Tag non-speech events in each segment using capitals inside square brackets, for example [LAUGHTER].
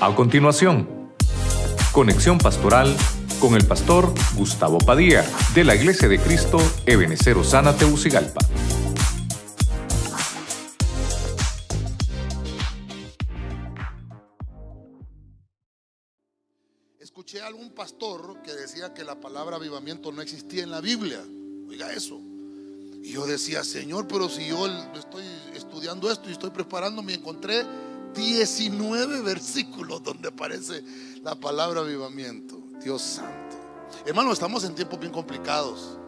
A continuación, conexión pastoral con el pastor Gustavo Padilla de la Iglesia de Cristo Ebenecer Osana Teucigalpa. Escuché a algún pastor que decía que la palabra avivamiento no existía en la Biblia. Oiga eso. Y yo decía, Señor, pero si yo estoy estudiando esto y estoy preparándome, encontré 19 versículos donde aparece la palabra avivamiento. Dios santo. Hermano, estamos en tiempos bien complicados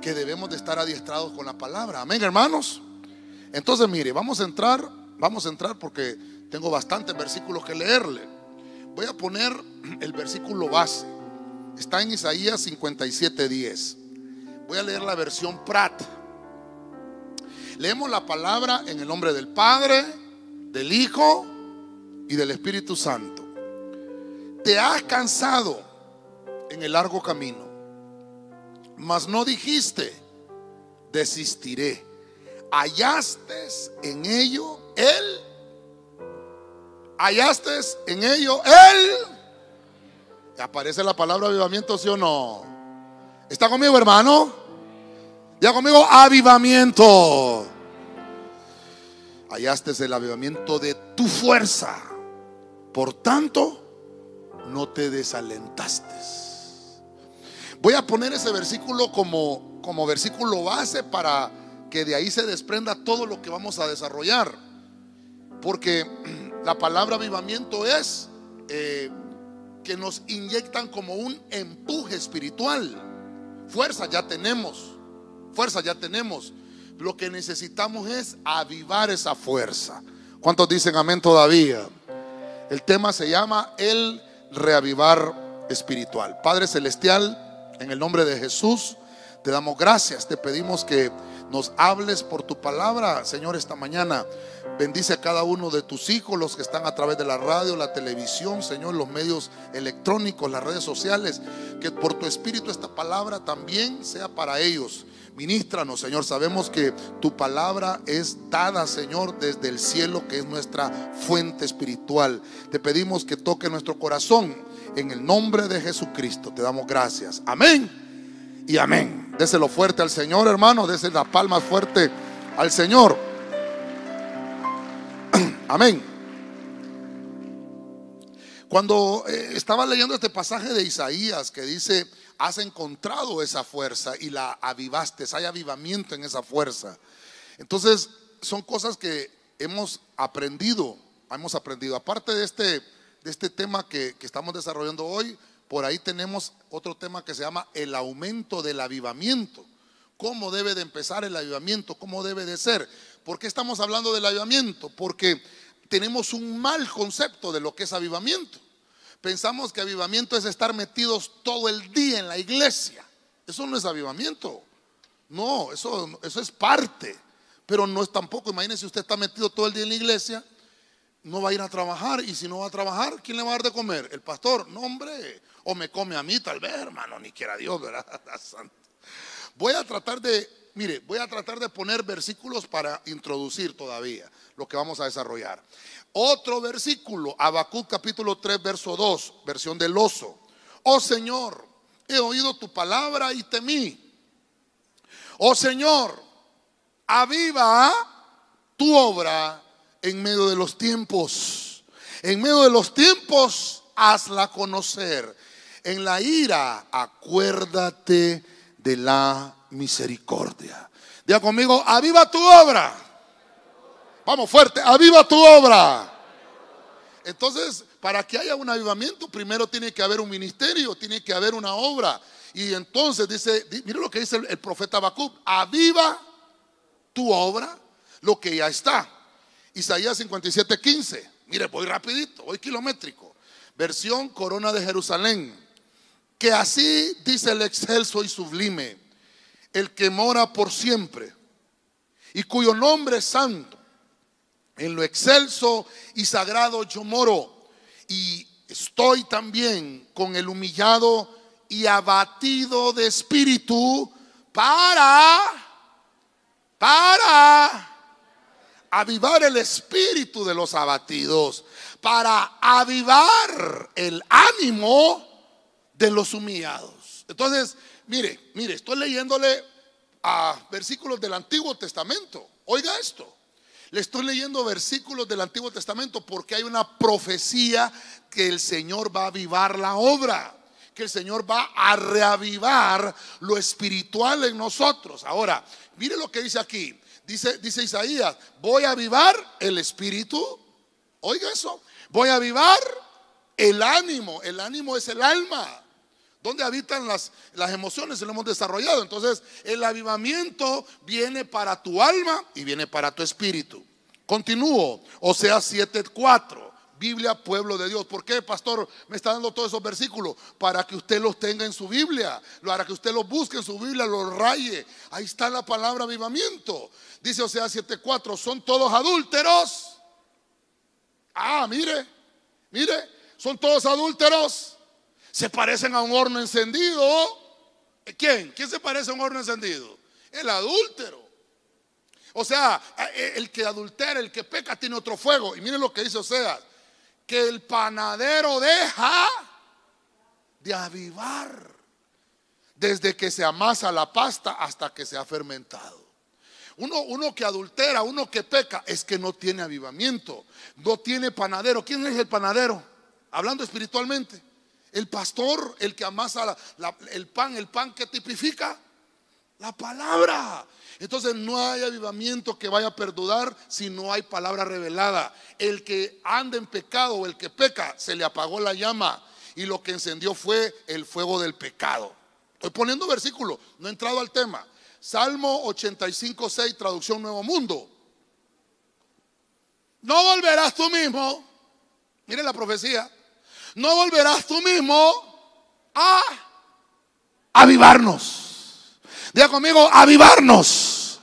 que debemos de estar adiestrados con la palabra. Amén, hermanos. Entonces, mire, vamos a entrar, vamos a entrar porque tengo bastantes versículos que leerle. Voy a poner el versículo base. Está en Isaías 57:10. Voy a leer la versión Prat. Leemos la palabra en el nombre del Padre, del Hijo y del Espíritu Santo. Te has cansado en el largo camino, mas no dijiste, desistiré. Hallaste en ello él. Hallaste en ello él. Aparece la palabra avivamiento, sí o no. ¿Está conmigo, hermano? Ya conmigo, avivamiento hallaste el avivamiento de tu fuerza. Por tanto, no te desalentaste. Voy a poner ese versículo como, como versículo base para que de ahí se desprenda todo lo que vamos a desarrollar. Porque [CLEARS THROAT] la palabra avivamiento es eh, que nos inyectan como un empuje espiritual. Fuerza ya tenemos, fuerza ya tenemos. Lo que necesitamos es avivar esa fuerza. ¿Cuántos dicen amén todavía? El tema se llama el reavivar espiritual. Padre Celestial, en el nombre de Jesús, te damos gracias, te pedimos que nos hables por tu palabra, Señor, esta mañana. Bendice a cada uno de tus hijos, los que están a través de la radio, la televisión, Señor, los medios electrónicos, las redes sociales. Que por tu espíritu esta palabra también sea para ellos. Ministranos, Señor. Sabemos que tu palabra es dada, Señor, desde el cielo, que es nuestra fuente espiritual. Te pedimos que toque nuestro corazón. En el nombre de Jesucristo te damos gracias. Amén y amén. Déselo fuerte al Señor, hermano. Déselo la palma fuerte al Señor. [CLEARS THROAT] Amén. Cuando eh, estaba leyendo este pasaje de Isaías que dice, has encontrado esa fuerza y la avivaste, hay avivamiento en esa fuerza. Entonces, son cosas que hemos aprendido, hemos aprendido. Aparte de este, de este tema que, que estamos desarrollando hoy, por ahí tenemos otro tema que se llama el aumento del avivamiento. ¿Cómo debe de empezar el avivamiento? ¿Cómo debe de ser? ¿Por qué estamos hablando del avivamiento? Porque tenemos un mal concepto de lo que es avivamiento. Pensamos que avivamiento es estar metidos todo el día en la iglesia. Eso no es avivamiento. No, eso, eso es parte. Pero no es tampoco, imagínense usted está metido todo el día en la iglesia, no va a ir a trabajar. Y si no va a trabajar, ¿quién le va a dar de comer? ¿El pastor? No, hombre. O me come a mí, tal vez, hermano, ni quiera Dios, ¿verdad? [LAUGHS] Voy a tratar de Mire, voy a tratar de poner versículos para introducir todavía lo que vamos a desarrollar. Otro versículo, Habacuc capítulo 3, verso 2, versión del oso. Oh Señor, he oído tu palabra y temí. Oh Señor, aviva tu obra en medio de los tiempos. En medio de los tiempos, hazla conocer. En la ira, acuérdate de la misericordia. Diga conmigo, aviva tu obra. Vamos fuerte, aviva tu obra. Entonces, para que haya un avivamiento, primero tiene que haber un ministerio, tiene que haber una obra. Y entonces dice, mire lo que dice el, profeta Habacuc, aviva tu obra, lo que ya está. Isaías 57, 15. Mire, voy rapidito, voy kilométrico. Versión Corona de Jerusalén. Que así dice el excelso y sublime el que mora por siempre y cuyo nombre es santo. En lo excelso y sagrado yo moro y estoy también con el humillado y abatido de espíritu para, para avivar el espíritu de los abatidos, para avivar el ánimo de los humillados. Entonces, mire, mire, estoy leyéndole a versículos del Antiguo Testamento. Oiga esto. Le estoy leyendo versículos del Antiguo Testamento porque hay una profecía que el Señor va a avivar la obra, que el Señor va a reavivar lo espiritual en nosotros. Ahora, mire lo que dice aquí. Dice, dice Isaías, voy a avivar el espíritu. Oiga eso. Voy a avivar el ánimo. El ánimo es el alma. ¿Dónde habitan las, las emociones? Se lo hemos desarrollado. Entonces, el avivamiento viene para tu alma y viene para tu espíritu. Continúo. O sea, 7.4. Biblia, pueblo de Dios. ¿Por qué, pastor, me está dando todos esos versículos? Para que usted los tenga en su Biblia, para que usted los busque en su Biblia, los raye. Ahí está la palabra avivamiento. Dice o sea 7.4, son todos adúlteros. Ah, mire, mire, son todos adúlteros. Se parecen a un horno encendido. ¿Quién? ¿Quién se parece a un horno encendido? El adúltero. O sea, el que adultera, el que peca, tiene otro fuego. Y miren lo que dice Oseas que el panadero deja de avivar desde que se amasa la pasta hasta que se ha fermentado. Uno, uno, que adultera, uno que peca, es que no tiene avivamiento, no tiene panadero. ¿Quién es el panadero? Hablando espiritualmente. El pastor, el que amasa el pan, el pan que tipifica la palabra. Entonces no hay avivamiento que vaya a perdurar si no hay palabra revelada. El que anda en pecado o el que peca, se le apagó la llama y lo que encendió fue el fuego del pecado. Estoy poniendo versículo, no he entrado al tema. Salmo 85, 6, traducción Nuevo Mundo. No volverás tú mismo, mire la profecía, no volverás tú mismo a avivarnos. Diga conmigo, avivarnos.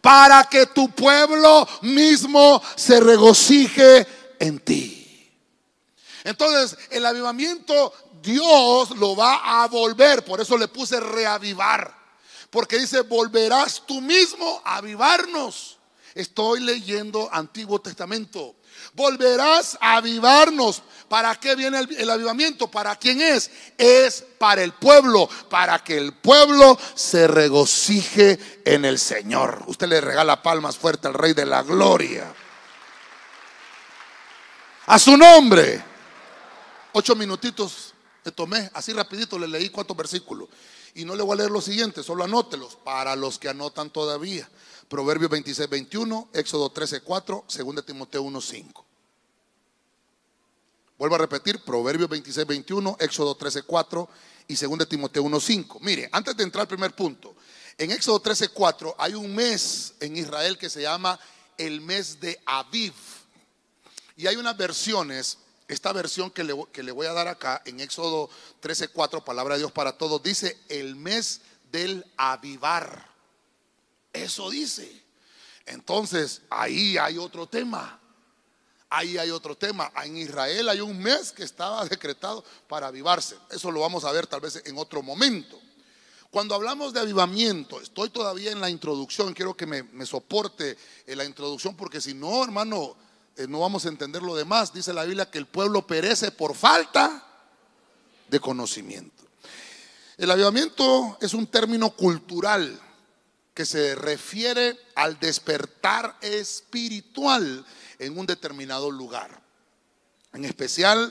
Para que tu pueblo mismo se regocije en ti. Entonces, el avivamiento Dios lo va a volver. Por eso le puse reavivar. Porque dice, volverás tú mismo a avivarnos. Estoy leyendo Antiguo Testamento. Volverás a avivarnos. ¿Para qué viene el, avivamiento? ¿Para quién es? Es para el pueblo, para que el pueblo se regocije en el Señor. Usted le regala palmas fuerte al Rey de la Gloria. A su nombre. Ocho minutitos le tomé, así rapidito le leí cuatro versículos. Y no le voy a leer los siguientes, solo anótelos para los que anotan todavía. Proverbios 26, 21, Éxodo 13, 4, 2 Timoteo 1, 5. Vuelvo a repetir, Proverbios 26, 21, Éxodo 13, 4 y 2 Timoteo 1, 5. Mire, antes de entrar al primer punto, en Éxodo 13, 4 hay un mes en Israel que se llama el mes de Aviv. Y hay unas versiones, esta versión que le, que le voy a dar acá en Éxodo 13, 4, palabra de Dios para todos, dice el mes del avivar. Eso dice. Entonces, ahí hay otro tema. Ahí hay otro tema. En Israel hay un mes que estaba [LAUGHS] decretado para avivarse. Eso lo vamos a ver tal vez en otro momento. Cuando hablamos de avivamiento, estoy todavía en la introducción, quiero que me, soporte en la introducción, porque si no, hermano, eh, no vamos a entender lo demás. Dice la Biblia que el pueblo perece por falta de conocimiento. El avivamiento es un término cultural que se refiere al despertar espiritual en un determinado lugar. En especial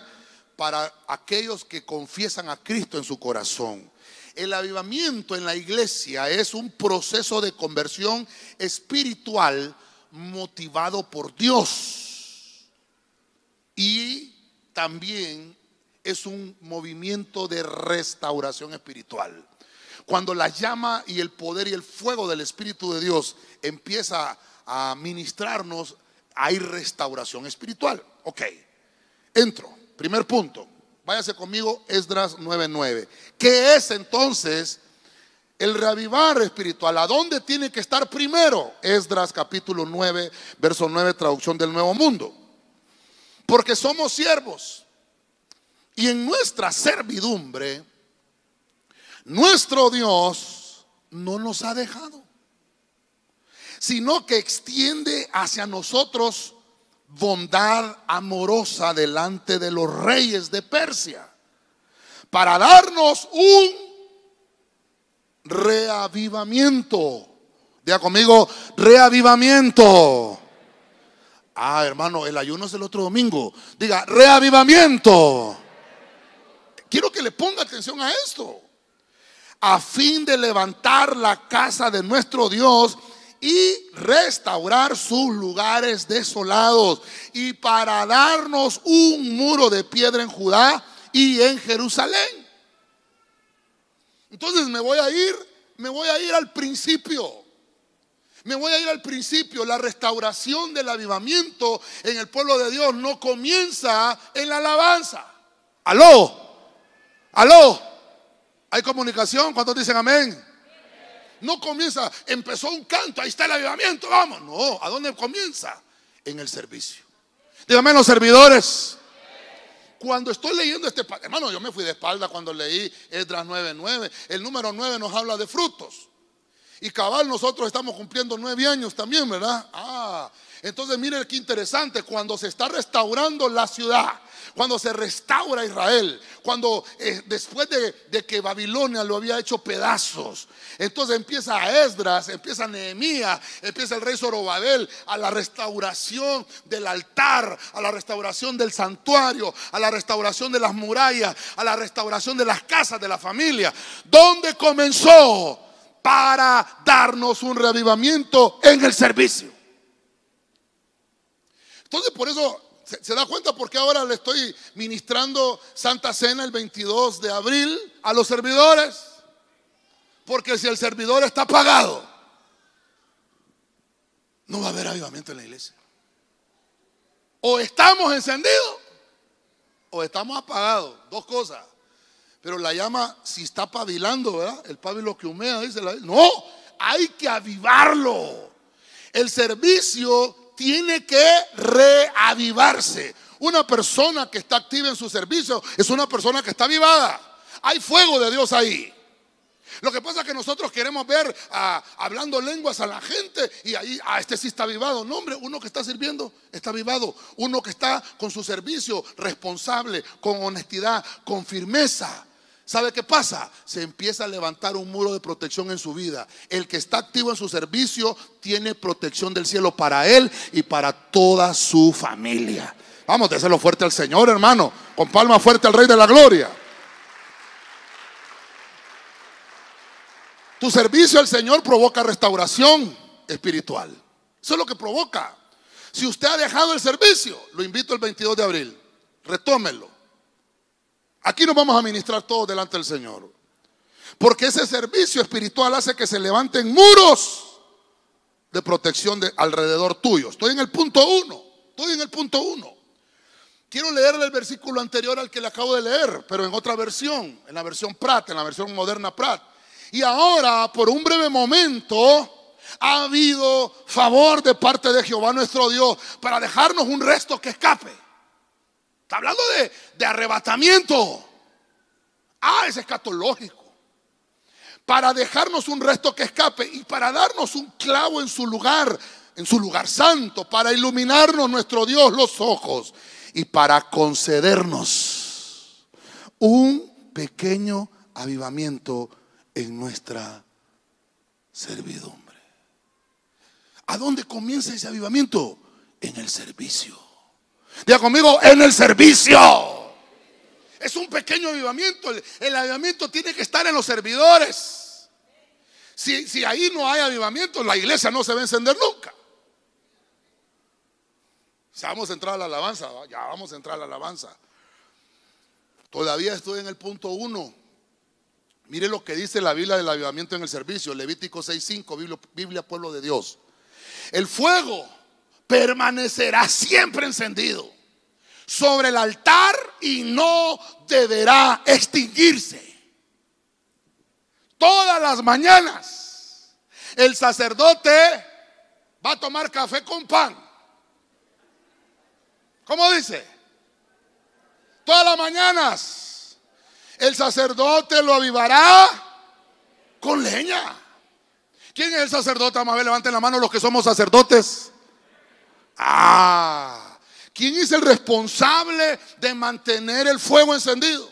para aquellos que confiesan a Cristo en su corazón. El avivamiento en la iglesia es un proceso de conversión espiritual motivado por Dios. Y también es un movimiento de restauración espiritual. Cuando la llama y el poder y el fuego del Espíritu de Dios empieza a ministrarnos, hay restauración espiritual. Ok, entro. Primer punto. Váyase conmigo, Esdras 9:9. ¿Qué es entonces el reavivar espiritual? ¿A dónde tiene que estar primero? Esdras capítulo 9, verso 9, traducción del Nuevo Mundo. Porque somos siervos. Y en nuestra servidumbre nuestro Dios no nos ha dejado. sino que extiende hacia nosotros bondad amorosa delante de los reyes de Persia, para darnos un reavivamiento. Diga conmigo, reavivamiento. Ah, hermano, el ayuno es el otro domingo. Diga, reavivamiento. Quiero que le ponga atención a esto. A fin de levantar la casa de nuestro Dios y restaurar sus lugares desolados y para darnos un muro de piedra en Judá y en Jerusalén. Entonces me voy a ir, me voy a ir al principio. Me voy a ir al principio. La restauración del avivamiento en el pueblo de Dios no comienza en la alabanza. Aló, aló. ¿Hay comunicación? ¿Cuántos dicen amén? No comienza, empezó un canto, ahí está el avivamiento, vamos. No, ¿a dónde comienza? En el servicio. Dígame los servidores. Cuando estoy leyendo este, hermano, yo me fui de espalda cuando leí Esdras 9:9. El número 9 nos habla de frutos. Y cabal, nosotros estamos cumpliendo nueve años también, ¿verdad? Ah, entonces mire qué interesante, cuando se está restaurando la ciudad, cuando se restaura Israel, cuando eh, después de, que Babilonia lo había hecho pedazos, entonces empieza Esdras, empieza Nehemías, empieza el rey Zorobabel a la restauración del altar, a la restauración del santuario, a la restauración de las murallas, a la restauración de las casas de la familia. ¿Dónde comenzó? Para darnos un reavivamiento en el servicio. Entonces, por eso ¿Se, da cuenta por qué ahora le estoy ministrando Santa Cena el 22 de abril a los servidores? Porque si el servidor está apagado, no va a haber avivamiento en la iglesia. O estamos encendidos o estamos apagados. Dos cosas. Pero la llama, si está pavilando, ¿verdad? El pabilo que humea, dice la No, hay que avivarlo. El servicio tiene que reavivarse. Una persona que está activa en su servicio es una persona que está avivada. Hay fuego de Dios ahí. Lo que pasa es que nosotros queremos ver hablando lenguas a la gente y ahí, ah, este sí está avivado. No, hombre, uno que está sirviendo está avivado. Uno que está con su servicio responsable, con honestidad, con firmeza. ¿Sabe qué pasa? Se empieza a levantar un muro de protección en su vida. El que está activo en su servicio tiene protección del cielo para él y para toda su familia. Vamos, hacerlo fuerte al Señor, hermano. Con palma fuerte al Rey de la Gloria. Tu servicio al Señor provoca restauración espiritual. Eso es lo que provoca. Si usted ha dejado el servicio, lo invito el 22 de abril. Retómelo. Aquí nos vamos a ministrar todos delante del Señor. Porque ese servicio espiritual hace que se levanten muros de protección de alrededor tuyo. Estoy en el punto uno. Estoy en el punto uno. Quiero leerle el versículo anterior al que le acabo de leer, pero en otra versión, en la versión Prat, en la versión moderna Prat. Y ahora, por un breve momento, ha habido favor de parte de Jehová nuestro Dios para dejarnos un resto que escape. Está hablando de, arrebatamiento. Ah, es escatológico. Para dejarnos un resto que escape y para darnos un clavo en su lugar, en su lugar santo, para iluminarnos nuestro Dios los ojos y para concedernos un pequeño avivamiento en nuestra servidumbre. ¿A dónde comienza ese avivamiento? En el servicio. Diga conmigo, en el servicio. Es un pequeño avivamiento. El, avivamiento tiene que estar en los servidores. Si, si ahí no hay avivamiento, la iglesia no se va a encender nunca. Ya vamos a entrar a la alabanza, ya vamos a entrar a la alabanza. Todavía estoy en el punto uno. Mire lo que dice la Biblia del avivamiento en el servicio, Levítico 6:5, Biblia, Biblia Pueblo de Dios. El fuego permanecerá siempre encendido sobre el altar y no deberá extinguirse. Todas las mañanas el sacerdote va a tomar café con pan. ¿Cómo dice? Todas las mañanas el sacerdote lo avivará con leña. ¿Quién es el sacerdote? Vamos a ver, levanten la mano los que somos sacerdotes. Ah, ¿quién es el responsable de mantener el fuego encendido?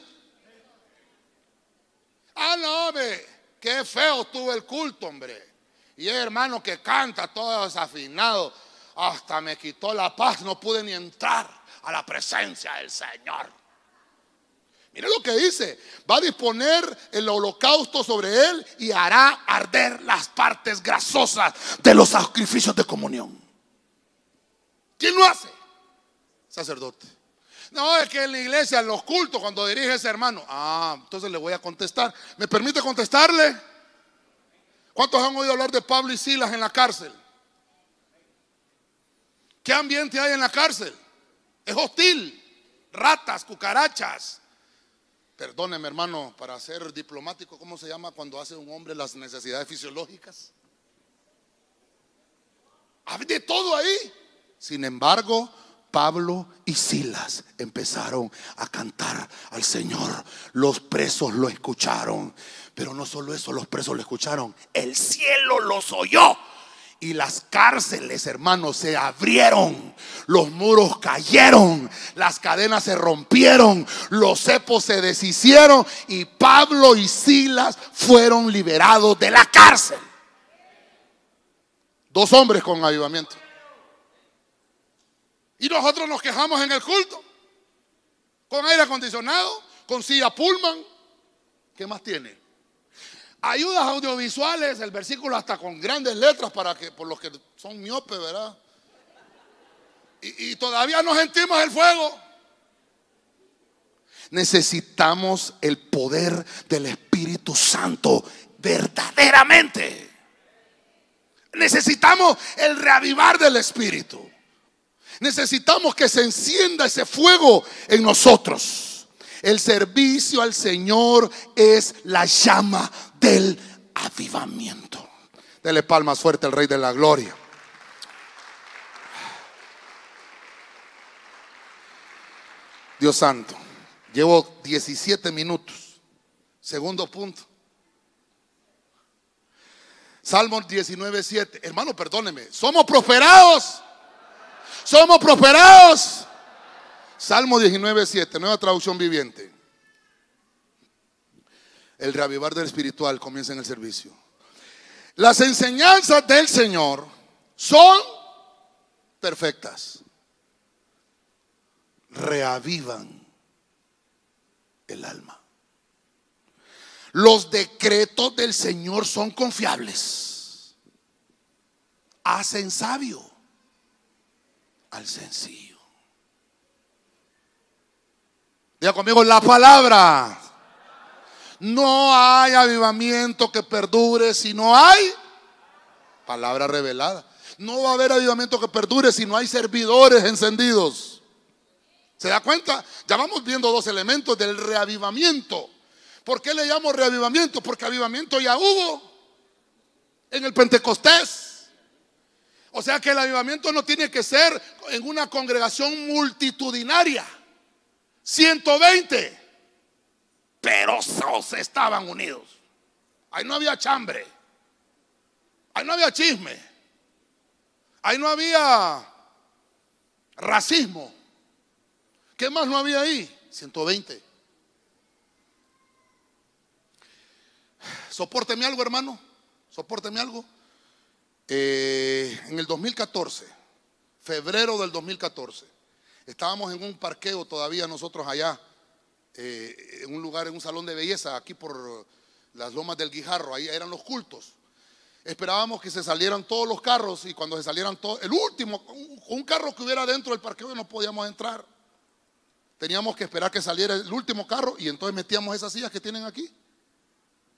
Ah, no, hombre, qué feo estuvo el culto, hombre. Y el hermano que canta todo desafinado, hasta me quitó la paz, no pude ni entrar a la presencia del Señor. Mire lo que dice, va a disponer el holocausto sobre él y hará arder las partes grasosas de los sacrificios de comunión. ¿Quién lo hace? Sacerdote. No, es que en la iglesia, en los cultos, cuando dirige ese hermano, ah, entonces le voy a contestar. ¿Me permite contestarle? ¿Cuántos han oído hablar de Pablo y Silas en la cárcel? ¿Qué ambiente hay en la cárcel? Es hostil. Ratas, cucarachas. Perdóneme, hermano, para ser diplomático, ¿cómo se llama cuando hace un hombre las necesidades fisiológicas? Hay de todo ahí. Sin embargo, Pablo y Silas empezaron a cantar al Señor. Los presos lo escucharon. Pero no solo eso, los presos lo escucharon. El cielo los oyó. Y las cárceles, hermanos, se abrieron. Los muros cayeron. Las cadenas se rompieron. Los cepos se deshicieron. Y Pablo y Silas fueron liberados de la cárcel. Dos hombres con avivamiento. Y nosotros nos quejamos en el culto. Con aire acondicionado, con silla Pullman. ¿Qué más tiene? Ayudas audiovisuales, el versículo hasta con grandes letras para que, por los que son miopes, ¿verdad? Y, y todavía no sentimos el fuego. Necesitamos el poder del Espíritu Santo verdaderamente. Necesitamos el reavivar del Espíritu. Necesitamos que se encienda ese fuego en nosotros. El servicio al Señor es la llama del avivamiento. Dele palmas fuerte al Rey de la Gloria. Dios santo, llevo 17 minutos. Segundo punto. Salmo 19, 7. Hermano, perdóneme. Somos prosperados. Somos prosperados. Salmo 19, 7. Nueva traducción viviente. El reavivar del espiritual comienza en el servicio. Las enseñanzas del Señor son perfectas. Reavivan el alma. Los decretos del Señor son confiables. Hacen sabio al sencillo. Diga conmigo la palabra. No hay avivamiento que perdure si no hay palabra revelada. No va a haber avivamiento que perdure si no hay servidores encendidos. ¿Se da cuenta? Ya vamos viendo dos elementos del reavivamiento. ¿Por qué le llamo reavivamiento? Porque avivamiento ya hubo en el Pentecostés. O sea que el avivamiento no tiene que ser en una congregación multitudinaria. 120. Pero todos estaban unidos. Ahí no había chambre. Ahí no había chisme. Ahí no había racismo. ¿Qué más no había ahí? 120. Sopórteme algo, hermano. Sopórteme algo. Eh, en el 2014, febrero del 2014, estábamos en un parqueo todavía nosotros allá, eh, en un lugar, en un salón de belleza, aquí por las lomas del Guijarro, ahí eran los cultos. Esperábamos que se salieran todos los carros y cuando se salieran todos, el último, un carro que hubiera dentro del parqueo no podíamos entrar. Teníamos que esperar que saliera el último carro y entonces metíamos esas sillas que tienen aquí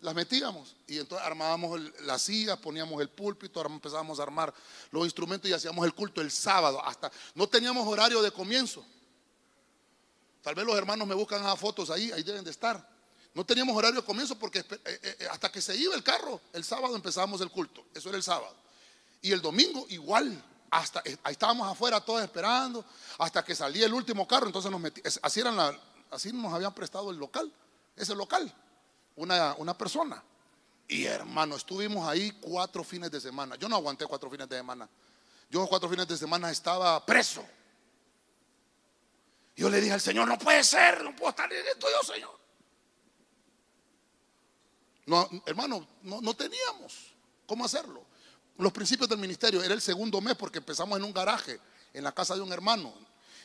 las metíamos y entonces armábamos las sillas, poníamos el púlpito, empezábamos a armar los instrumentos y hacíamos el culto el sábado. Hasta no teníamos horario de comienzo. Tal vez los hermanos me buscan las fotos ahí, ahí deben de estar. No teníamos horario de comienzo porque eh, eh, eh, hasta que se iba el carro, el sábado empezábamos el culto. Eso era el sábado. Y el domingo igual. Hasta ahí estábamos afuera todos esperando hasta que salía el último carro. Entonces nos metíamos, así, así nos habían prestado el local, ese local una, persona. Y hermano, estuvimos ahí cuatro fines de semana. Yo no aguanté cuatro fines de semana. Yo cuatro fines de semana estaba preso. Yo le dije al Señor, no puede ser, no puedo estar en esto yo, Señor. No, hermano, no, no teníamos cómo hacerlo. Los principios del ministerio era el segundo mes porque empezamos en un garaje, en la casa de un hermano.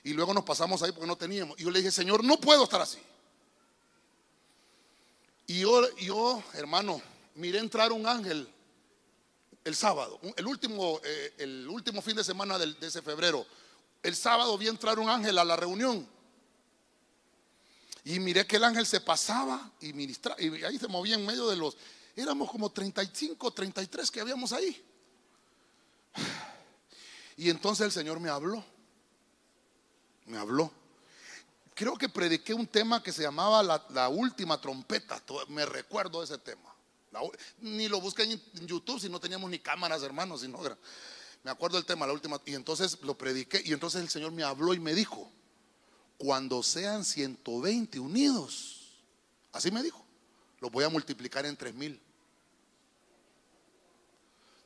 Y luego nos pasamos ahí porque no teníamos. Y yo le dije, Señor, no puedo estar así. Y yo, yo hermano, miré entrar un ángel el sábado, el último, eh, el último fin de semana de ese febrero. El sábado vi entrar un ángel a la reunión. Y miré que el ángel se pasaba y ministraba. Y ahí se movía en medio de los. Éramos como 35, 33 que habíamos ahí. [SIGHS] Y entonces el Señor me habló. Me habló. Creo que prediqué un tema que se llamaba la, última trompeta. Me recuerdo ese tema ni lo busqué en YouTube si no teníamos ni cámaras, hermanos, sino me acuerdo del tema, la última, y entonces lo prediqué, y entonces el Señor me habló y me dijo, cuando sean 120 unidos, así me dijo, lo voy a multiplicar en 3 mil.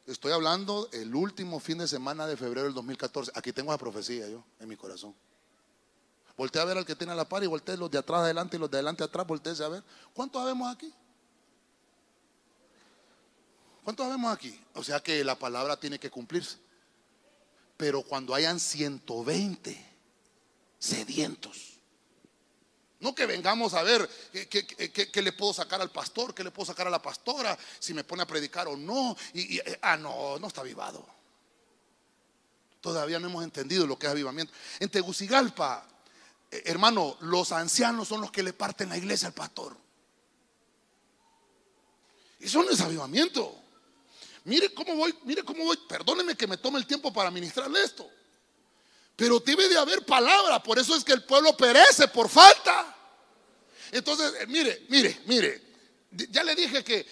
Estoy hablando el último fin de semana de febrero del 2014. Aquí tengo la profecía yo en mi corazón. Voltea a ver al que tiene la par y voltea los de atrás adelante y los de adelante atrás. Voltea a ver. ¿Cuántos sabemos aquí? ¿Cuántos vemos aquí? O sea que la palabra tiene que cumplirse. Pero cuando hayan 120 sedientos, no que vengamos a ver qué, le puedo sacar al pastor, qué le puedo sacar a la pastora, si me pone a predicar o no. Y, ah, no, no está avivado. Todavía no hemos entendido lo que es avivamiento. En Tegucigalpa, eh, hermano, los ancianos son los que le parten la iglesia al pastor. Eso no es avivamiento. Mire cómo voy, mire cómo voy. Perdóneme que me tome el tiempo para ministrarle esto. Pero debe de haber palabra, por eso es que el pueblo perece por falta. Entonces, eh, mire, mire, mire. Ya le dije que,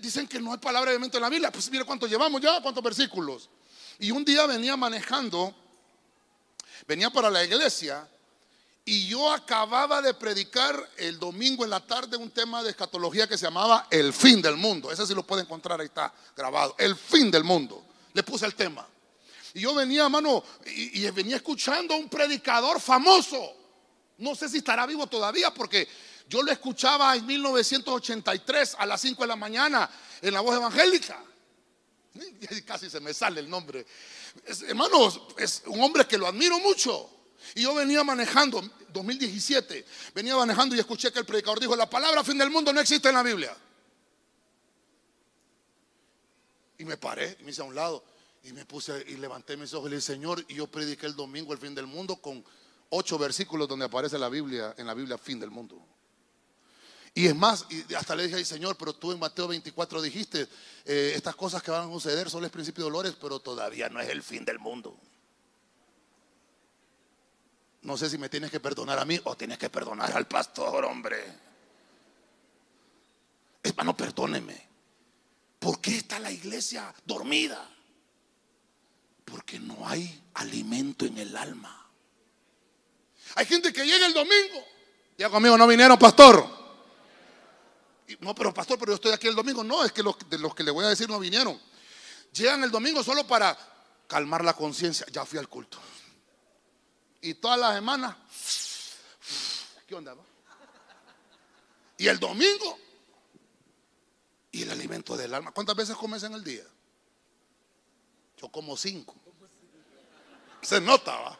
dicen que no hay palabra de en la Biblia. Pues mire cuánto llevamos ya, cuántos versículos. Y un día venía manejando, venía para la iglesia y yo acababa de predicar el domingo en la tarde un tema de escatología que se llamaba El fin del mundo. Ese sí lo puede encontrar, ahí está grabado. El fin del mundo. Le puse el tema. Y yo venía, mano, y, venía escuchando a un predicador famoso. No sé si estará vivo todavía porque yo lo escuchaba en 1983 a las 5 de la mañana en la voz evangélica. [LAUGHS] Casi se me sale el nombre. hermanos, es un hombre que lo admiro mucho. Y yo venía manejando, 2017, venía manejando y escuché que el predicador dijo, la palabra fin del mundo no existe en la Biblia. Y me paré me hice a un lado y me puse y levanté mis ojos y le dije, Señor, y yo prediqué el domingo el fin del mundo con ocho versículos donde aparece la Biblia, en la Biblia fin del mundo. Y es más, hasta le dije, Señor, pero tú en Mateo 24 dijiste, eh, estas cosas que van a suceder son el principio de dolores, pero todavía no es el fin del mundo. No sé si me tienes que perdonar a mí o tienes que perdonar al pastor, hombre. Hermano, perdóneme. ¿Por qué está la iglesia dormida? Porque no hay alimento en el alma. Hay gente que llega el domingo. Ya conmigo no vinieron, pastor. No, pero pastor, pero yo estoy aquí el domingo. No, es que los, de los que le voy a decir no vinieron. Llegan el domingo solo para calmar la conciencia. Ya fui al culto. Y todas las semanas, ¿qué onda? Y el domingo, y el alimento del alma. ¿Cuántas veces comes en el día? Yo como cinco. Se nota, ¿va?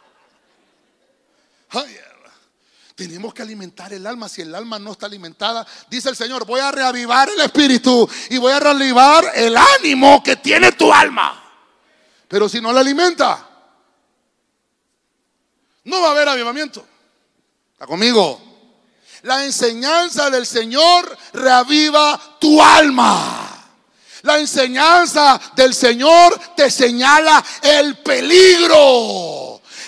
Tenemos que alimentar el alma. Si el alma no está alimentada, dice el Señor, voy a reavivar el espíritu y voy a reavivar el ánimo que tiene tu alma. Pero si no la alimenta, no va a haber avivamiento. ¿Está conmigo? La enseñanza del Señor reaviva tu alma. La enseñanza del Señor te señala el peligro.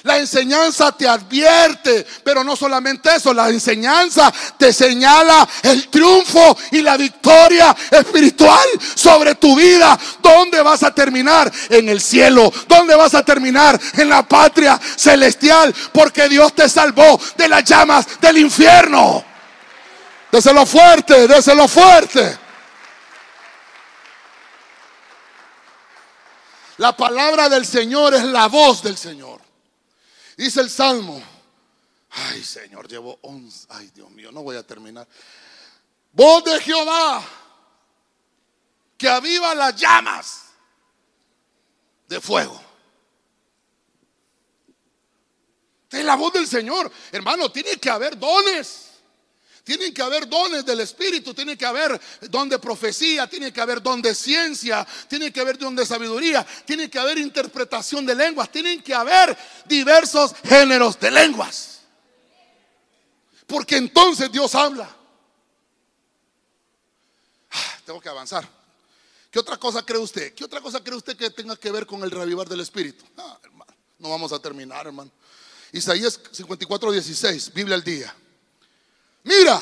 La enseñanza te advierte, pero no solamente eso, la enseñanza te señala el triunfo y la victoria espiritual sobre tu vida. ¿Dónde vas a terminar? En el cielo. ¿Dónde vas a terminar? En la patria celestial, porque Dios te salvó de las llamas del infierno. Déselo fuerte, déselo fuerte. La palabra del Señor es la voz del Señor. Dice el Salmo. Ay, Señor, llevo 11. Ay, Dios mío, no voy a terminar. Voz de Jehová, que aviva las llamas de fuego. Es la voz del Señor. Hermano, tiene que haber dones. Tienen que haber dones del Espíritu, tiene que haber don de profecía, tiene que haber don de ciencia, tiene que haber don de sabiduría, tiene que haber interpretación de lenguas, tienen que haber diversos géneros de lenguas. Porque entonces Dios habla. Ah, tengo que avanzar. ¿Qué otra cosa cree usted? ¿Qué otra cosa cree usted que tenga que ver con el revivar del Espíritu? Ah, hermano, no vamos a terminar, hermano. Isaías 54, 16, Biblia al día. Mira,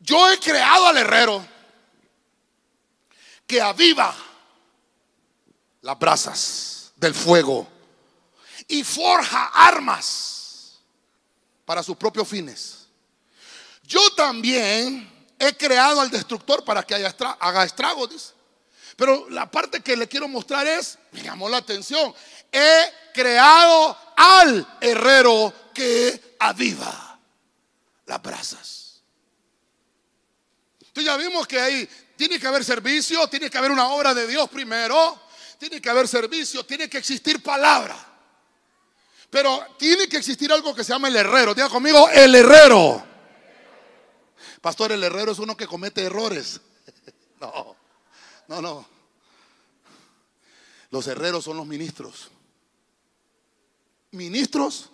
yo he creado al herrero que aviva las brasas del fuego y forja armas para sus propios fines. Yo también he creado al destructor para que haga estragos. Pero la parte que le quiero mostrar es, me llamó la atención, he creado al herrero que aviva las brasas. Entonces ya vimos que ahí tiene que haber servicio, tiene que haber una obra de Dios primero, tiene que haber servicio, tiene que existir palabra. Pero tiene que existir algo que se llama el herrero. Diga conmigo, el herrero. Pastor, el herrero es uno que comete errores. [LAUGHS] No, no, no. Los herreros son los ministros. Ministros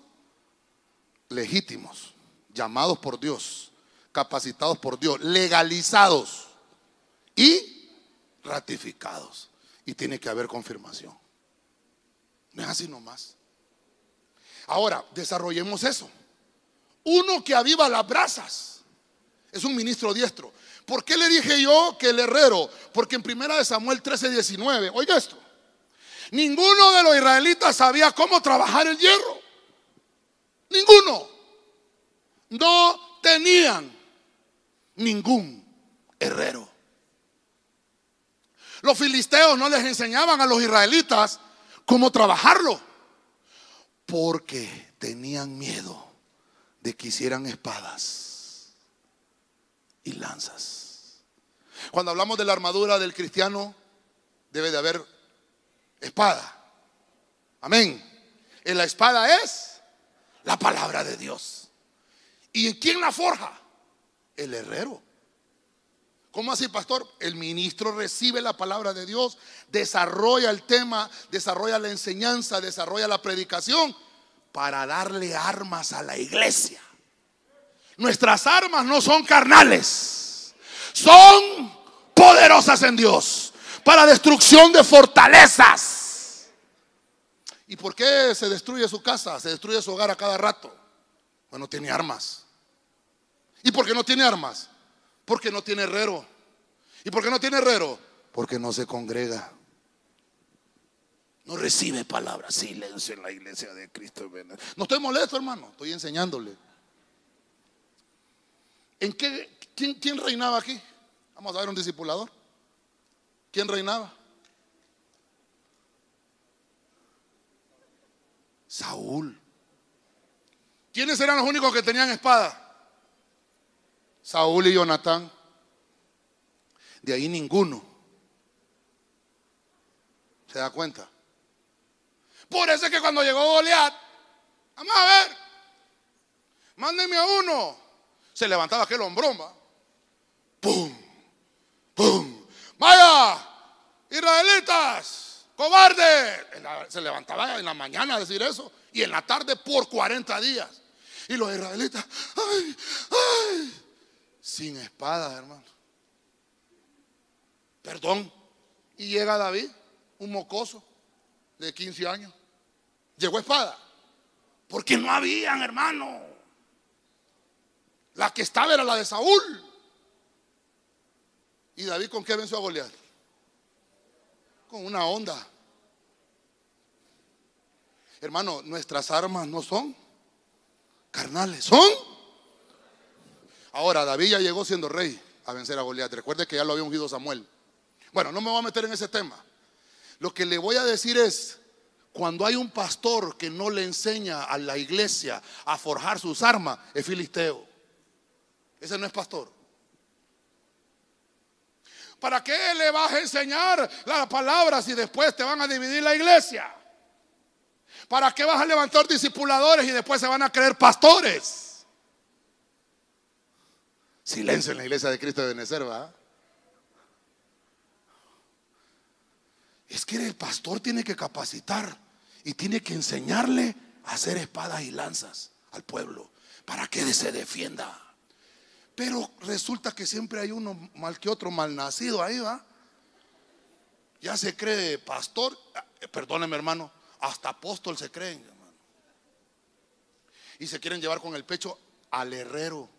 legítimos llamados por Dios, capacitados por Dios, legalizados y ratificados. Y tiene que haber confirmación. No es así nomás. Ahora, desarrollemos eso. Uno que aviva las brasas es un ministro diestro. ¿Por qué le dije yo que el herrero? Porque en primera de Samuel 13, 19, oiga esto. Ninguno de los israelitas sabía cómo trabajar el hierro. Ninguno no tenían ningún herrero. Los filisteos no les enseñaban a los israelitas cómo trabajarlo, porque tenían miedo de que hicieran espadas y lanzas. Cuando hablamos de la armadura del cristiano, debe de haber espada. Amén. Y la espada es la palabra de Dios. ¿Y quién la forja? El herrero. ¿Cómo así, pastor? El ministro recibe la palabra de Dios, desarrolla el tema, desarrolla la enseñanza, desarrolla la predicación para darle armas a la iglesia. Nuestras armas no son carnales, son poderosas en Dios para destrucción de fortalezas. ¿Y por qué se destruye su casa? Se destruye su hogar a cada rato. Bueno, tiene armas. ¿Y por qué no tiene armas? Porque no tiene herrero. ¿Y por qué no tiene herrero? Porque no se congrega. No recibe palabra. Silencio en la iglesia de Cristo. No estoy molesto, hermano. Estoy enseñándole. ¿En qué? ¿Quién, reinaba aquí? Vamos a ver un discipulador. ¿Quién reinaba? Saúl. ¿Quiénes eran los únicos que tenían espada? Saúl y Jonatán. De ahí ninguno. ¿Se da cuenta? Por eso es que cuando llegó Goliat, vamos a ver, mándenme a uno. Se levantaba aquel hombrón, ¡Pum! ¡Pum! ¡Vaya! ¡Israelitas! ¡Cobarde! Se levantaba en la mañana a decir eso y en la tarde por 40 días. Y los israelitas, ¡ay! ¡ay! Sin espada, hermano. Perdón. Y llega David, un mocoso de 15 años. Llegó espada. Porque no habían, hermano. La que estaba era la de Saúl. ¿Y David con qué venció a Goliat? Con una onda. Hermano, nuestras armas no son carnales, son Ahora, David ya llegó siendo rey a vencer a Goliat. Recuerde que ya lo había ungido Samuel. Bueno, no me voy a meter en ese tema. Lo que le voy a decir es, cuando hay un pastor que no le enseña a la iglesia a forjar sus armas, es filisteo. Ese no es pastor. ¿Para qué le vas a enseñar las palabras si después te van a dividir la iglesia? ¿Para qué vas a levantar discipuladores y después se van a creer pastores? Silencio en la iglesia de Cristo de Benecer, ¿va? Es que el pastor tiene que capacitar y tiene que enseñarle a hacer espadas y lanzas al pueblo para que se defienda. Pero resulta que siempre hay uno mal que otro mal nacido ahí, ¿va? Ya se cree pastor, eh, perdóneme hermano, hasta apóstol se creen, hermano. Y se quieren llevar con el pecho al herrero.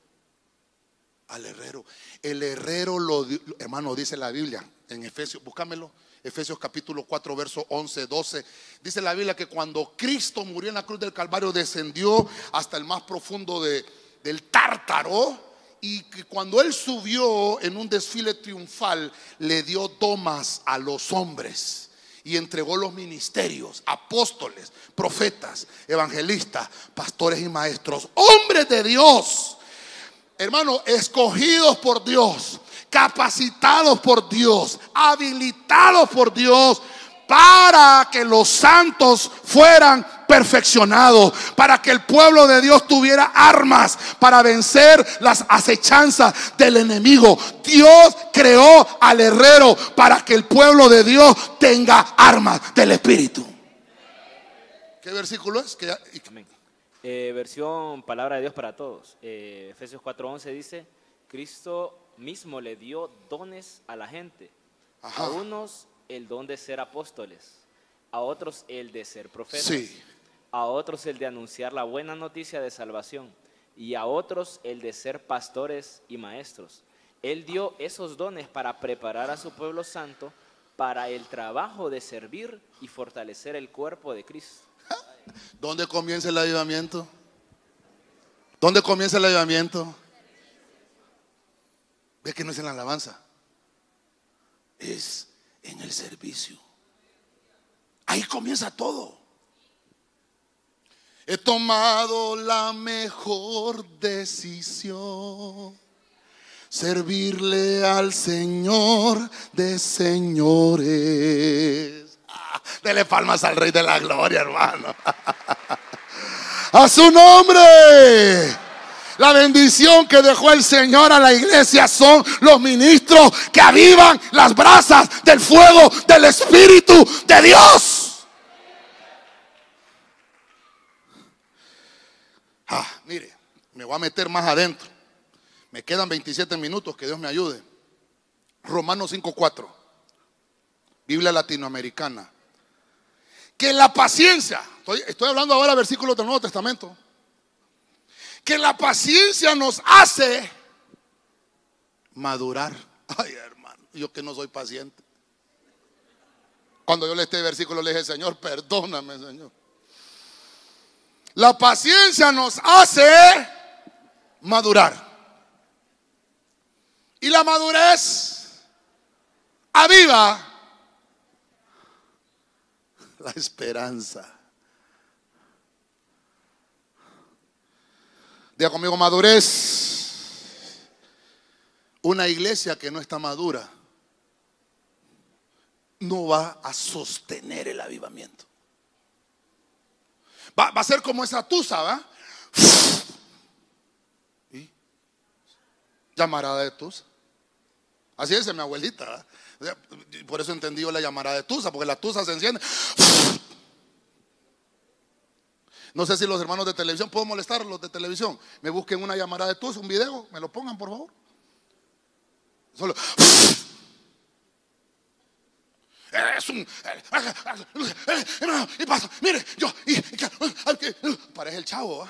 Al herrero. El herrero lo, hermano, dice la Biblia en Efesios, búscamelo. Efesios capítulo 4, verso 11, 12. Dice la Biblia que cuando Cristo murió en la cruz del Calvario descendió hasta el más profundo de, del tártaro y que cuando él subió en un desfile triunfal le dio domas a los hombres y entregó los ministerios, apóstoles, profetas, evangelistas, pastores y maestros, hombres de Dios, hermano, escogidos por Dios, capacitados por Dios, habilitados por Dios para que los santos fueran perfeccionados, para que el pueblo de Dios tuviera armas para vencer las acechanzas del enemigo. Dios creó al herrero para que el pueblo de Dios tenga armas del Espíritu. ¿Qué versículo es? Eh, versión Palabra de Dios para todos. Eh, Efesios 4:11 dice, Cristo mismo le dio dones a la gente. A unos el don de ser apóstoles, a otros el de ser profetas, a otros el de anunciar la buena noticia de salvación y a otros el de ser pastores y maestros. Él dio esos dones para preparar a su pueblo santo para el trabajo de servir y fortalecer el cuerpo de Cristo. ¿Dónde comienza el avivamiento? ¿Dónde comienza el avivamiento? Ve que no es en la alabanza, es en el servicio. Ahí comienza todo. He tomado la mejor decisión. Servirle al Señor de señores. Dele palmas al Rey de la Gloria, hermano. [LAUGHS] A su nombre. La bendición que dejó el Señor a la iglesia son los ministros que avivan las brasas del fuego del Espíritu de Dios. Ah, mire, me voy a meter más adentro. Me quedan 27 minutos, que Dios me ayude. Romanos 5:4, Biblia latinoamericana. Que la paciencia, estoy, estoy hablando ahora versículos del Nuevo Testamento que la paciencia nos hace madurar. [LAUGHS] Ay, hermano, yo que no soy paciente. Cuando yo leí este versículo le dije, Señor, perdóname, Señor. La paciencia nos hace madurar. Y la madurez aviva [LAUGHS] la esperanza. Diga conmigo madurez. Una iglesia que no está madura no va a sostener el avivamiento. Va, a ser como esa tusa, ¿va? ¿Y? Llamarada de tusa. Así es mi abuelita. Por eso entendí la llamarada de tusa, porque la tusa se enciende. No sé si los hermanos de televisión, puedo molestar los de televisión. Me busquen una llamada de tus, un video, me lo pongan por favor. Solo. Es un. Y pasa, mire, yo. Parece el chavo,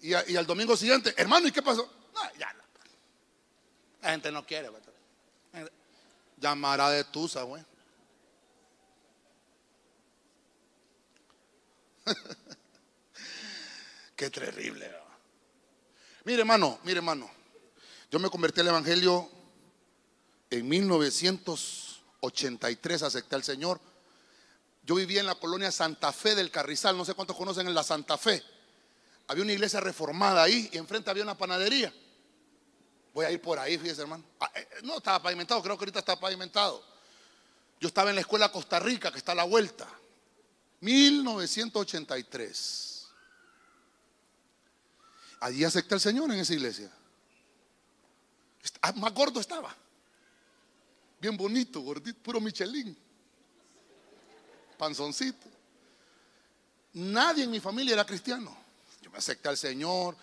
Y, y, al domingo siguiente, hermano, ¿y qué pasó? Ya La gente no quiere. Llamará de tusa, güey. [LAUGHS] Qué terrible. Mire, hermano, mire, hermano. Yo me convertí al Evangelio en 1989. 83 acepté al Señor. Yo vivía en la colonia Santa Fe del Carrizal, no sé cuántos conocen en la Santa Fe. Había una iglesia reformada ahí y enfrente había una panadería. Voy a ir por ahí, fíjese hermano. Ah, eh, no estaba pavimentado, creo que ahorita está pavimentado. Yo estaba en la escuela Costa Rica, que está a la vuelta. 1983. Allí acepté al Señor en esa iglesia. Ah, más gordo estaba. Bien bonito, gordito, puro Michelin. Panzoncito. Nadie en mi familia era cristiano. Yo me acepté al Señor.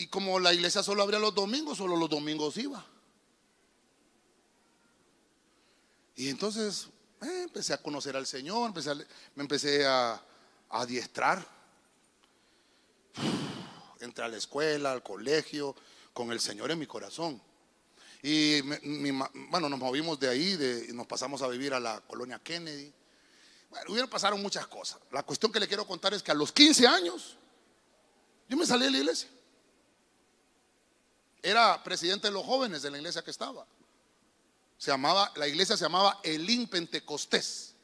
Y como la iglesia solo abría los domingos, solo los domingos iba. Y entonces eh, empecé a conocer al Señor, me empecé a, adiestrar. [SIGHS] Entré a la escuela, al colegio, con el Señor en mi corazón. Y bueno, nos movimos de ahí, de, nos pasamos a vivir a la colonia Kennedy. Bueno, hubieron pasaron muchas cosas. La cuestión que le quiero contar es que a los 15 años yo me salí de la iglesia. Era presidente de los jóvenes de la iglesia que estaba. Se llamaba, la iglesia se llamaba Elín Pentecostés.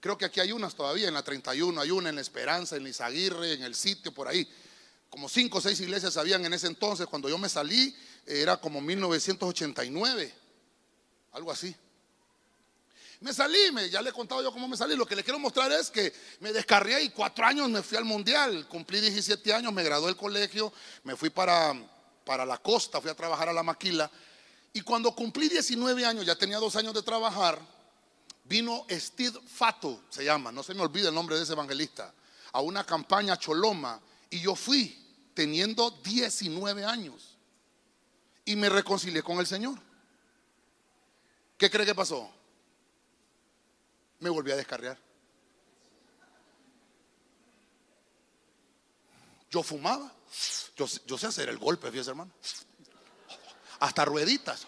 Creo que aquí hay unas todavía, en la 31 hay una, en la Esperanza, en Lizaguirre, en el sitio, por ahí. Como cinco o seis iglesias habían en ese entonces. Cuando yo me salí, era como 1989, algo así. Me salí, ya le he contado yo cómo me salí. Lo que le quiero mostrar es que me descarrié y cuatro años me fui al mundial. Cumplí 17 años, me gradué del colegio, me fui para, para la costa, fui a trabajar a la maquila. Y cuando cumplí 19 años, ya tenía dos años de trabajar, vino Steve Fato, se llama, no se me olvida el nombre de ese evangelista, a una campaña Choloma. Y yo fui teniendo 19 años. Y me reconcilié con el Señor. ¿Qué cree que pasó? Me volví a descarriar. Yo fumaba. Yo, sé hacer el golpe, fíjese hermano hasta rueditas.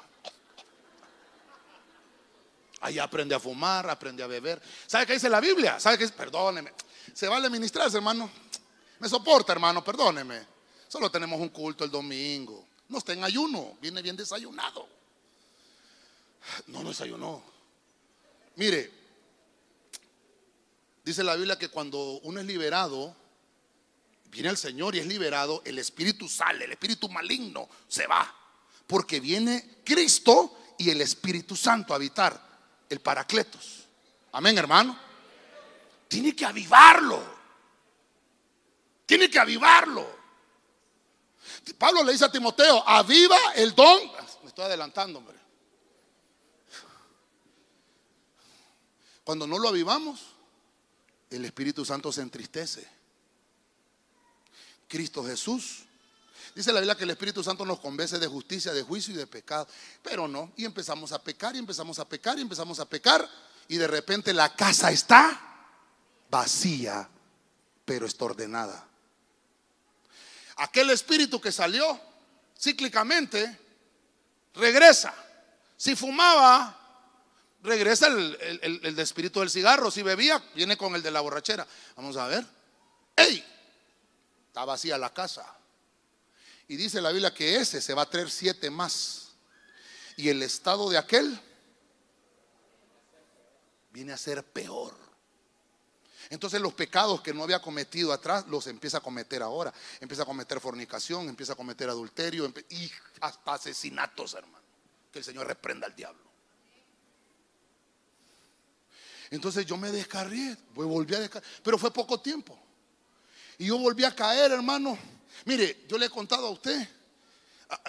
Ahí aprende a fumar, aprende a beber. ¿Sabe qué dice la Biblia? ¿Sabe qué? Perdóneme. Se vale ministrarse, hermano. Me soporta, hermano, perdóneme. Solo tenemos un culto el domingo. No está en ayuno, viene bien desayunado. No, no desayunó. Mire, dice la Biblia que cuando uno es liberado, viene el Señor y es liberado, el espíritu sale, el espíritu maligno se va. Porque viene Cristo y el Espíritu Santo a habitar, el Paracletos. Amén, hermano. Tiene que avivarlo. Tiene que avivarlo. Pablo le dice a Timoteo, aviva el don. Me estoy adelantando, hombre. Cuando no lo avivamos, el Espíritu Santo se entristece. Cristo Jesús Dice la Biblia que el Espíritu Santo nos convence de justicia, de juicio y de pecado. Pero no, y empezamos a pecar y empezamos a pecar y empezamos a pecar. Y de repente la casa está vacía, pero está ordenada. Aquel espíritu que salió cíclicamente regresa. Si fumaba, regresa el, el, espíritu del cigarro. Si bebía, viene con el de la borrachera. Vamos a ver. ¡Ey! Está vacía la casa. Y dice la Biblia que ese se va a traer siete más. Y el estado de aquel viene a ser peor. Entonces los pecados que no había cometido atrás los empieza a cometer ahora. Empieza a cometer fornicación, empieza a cometer adulterio y hasta asesinatos, hermano. Que el Señor reprenda al diablo. Entonces yo me descarrié, volví a descarriar, pero fue poco tiempo. Y yo volví a caer, hermano Mire, yo le he contado a usted,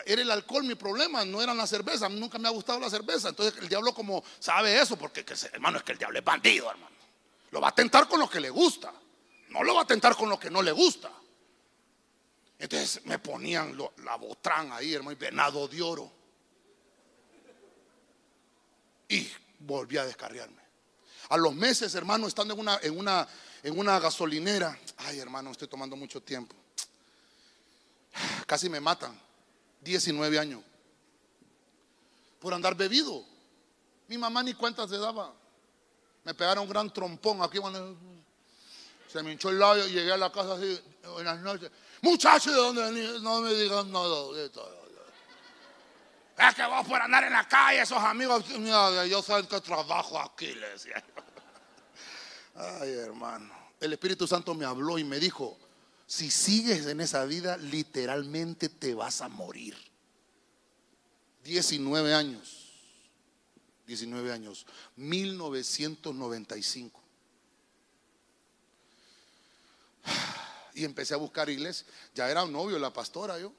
era el alcohol mi problema, no era la cerveza, nunca me ha gustado la cerveza. Entonces el diablo como sabe eso, porque hermano es que el diablo es bandido, hermano. Lo va a tentar con lo que le gusta, no lo va a tentar con lo que no le gusta. Entonces me ponían la botrán ahí, hermano, y venado de oro. Y volví a descarriarme. A los meses, hermano, estando en una, en una gasolinera, ay hermano, estoy tomando mucho tiempo. Casi me matan. 19 años. Por andar bebido. Mi mamá ni cuenta se daba. Me pegaron un gran trompón aquí. Se me hinchó el labio y llegué a la casa así en las noches. Muchachos, ¿de dónde No me digan nada. Es que vos por andar en la calle, esos amigos, yo sé que trabajo aquí, le decía. Ay, hermano. El Espíritu Santo me habló y me dijo, si sigues en esa vida, literalmente te vas a morir. 19 años. 19 años. 1995. [SIGHS] Y empecé a buscar iglesia. Ya era un novio la pastora yo.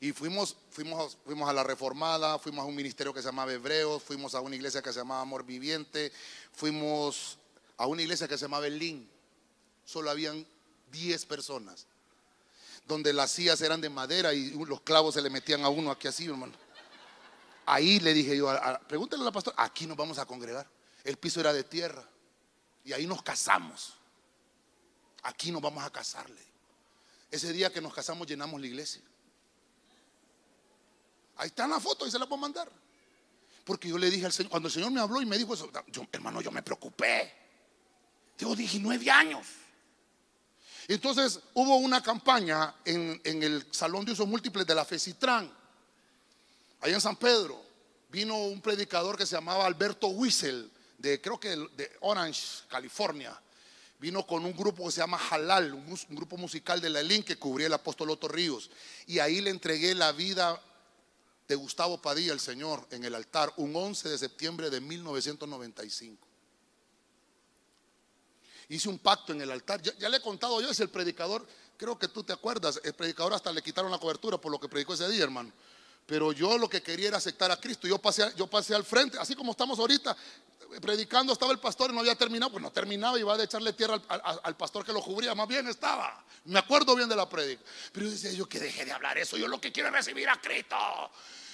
Y fuimos, fuimos, fuimos a la Reformada, fuimos a un ministerio que se llamaba Hebreos, fuimos a una iglesia que se llamaba Amor Viviente, fuimos a una iglesia que se llamaba Elín. Solo habían 10 personas. Donde las sillas eran de madera y los clavos se le metían a uno aquí así, hermano. Ahí le dije yo, pregúntale a la pastora, aquí nos vamos a congregar. El piso era de tierra. Y ahí nos casamos. Aquí nos vamos a casarle. Ese día que nos casamos llenamos la iglesia. Ahí está en la foto y se la puedo mandar. Porque yo le dije al Señor, cuando el Señor me habló y me dijo eso, hermano, yo me preocupé. Tengo 19 años. Entonces hubo una campaña en, el Salón de Usos Múltiples de la FECITRAN, allá en San Pedro. Vino un predicador que se llamaba Alberto Wiesel, de creo que de Orange, California. Vino con un grupo que se llama Halal, un, grupo musical de la ELIN que cubría el apóstol Otto Ríos. Y ahí le entregué la vida de Gustavo Padilla, el Señor, en el altar, un 11 de septiembre de 1995. Hice un pacto en el altar. Ya, le he contado yo, es el predicador, creo que tú te acuerdas, el predicador hasta le quitaron la cobertura por lo que predicó ese día, hermano. Pero yo lo que quería era aceptar a Cristo. Yo pasé, yo pasé al frente, así como estamos ahorita, predicando, estaba el pastor y no había terminado, pues no terminaba iba a echarle tierra al, pastor que lo cubría, más bien estaba. Me acuerdo bien de la predica. Pero yo decía yo que deje de hablar eso, yo lo que quiero es recibir a Cristo.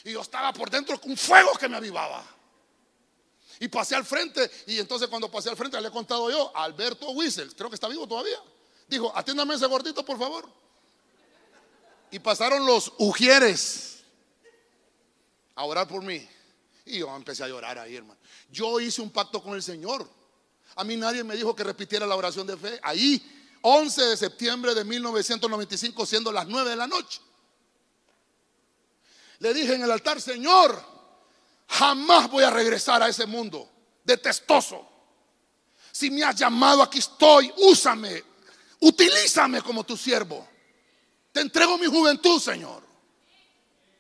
Y yo estaba por dentro con fuego que me avivaba. Y pasé al frente, y entonces cuando pasé al frente le he contado yo, Alberto Wiesel, creo que está vivo todavía. Dijo, atiéndame ese gordito, por favor. Y pasaron los ujieres a orar por mí. Y yo empecé a llorar ahí, hermano. Yo hice un pacto con el Señor. A mí nadie me dijo que repitiera la oración de fe. Ahí, 11 de septiembre de 1995, siendo las 9 de la noche. Le dije en el altar, Señor, jamás voy a regresar a ese mundo detestoso. Si me has llamado, aquí estoy, úsame, utilízame como tu siervo. Te entrego mi juventud, Señor.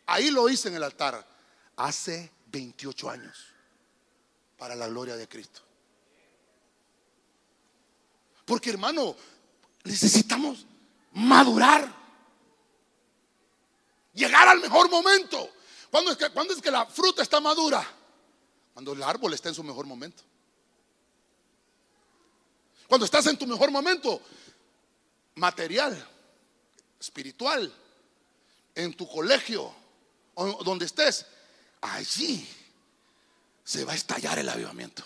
Ahí lo hice en el altar hace 28 años para la gloria de Cristo. Porque hermano, necesitamos madurar. Llegar al mejor momento. ¿Cuándo es, que, es que la fruta está madura? Cuando el árbol está en su mejor momento. Cuando estás en tu mejor momento material, espiritual, en tu colegio, o donde estés, allí se va a estallar el avivamiento.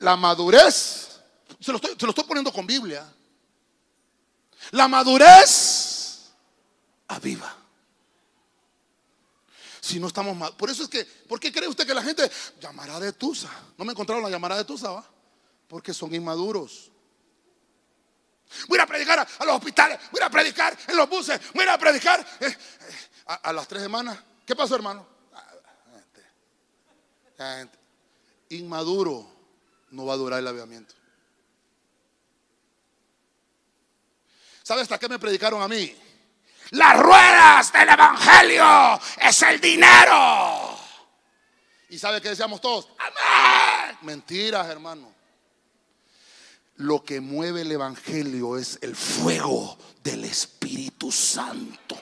La madurez, se lo estoy, poniendo con Biblia. La madurez aviva. Si no estamos mal. Por eso es que, ¿por qué cree usted que la gente llamará de Tusa? No me encontraron la llamada de Tusa, ¿va? Porque son inmaduros. Voy a predicar a, los hospitales, voy a predicar en los buses, voy a predicar eh, eh, a las tres semanas. ¿Qué pasó, hermano? inmaduro no va a durar el avivamiento. ¿Sabe hasta qué me predicaron a mí? Las ruedas del Evangelio es el dinero. ¿Y sabe qué decíamos todos? Amén. Mentiras, hermano. Lo que mueve el Evangelio es el fuego del Espíritu Santo.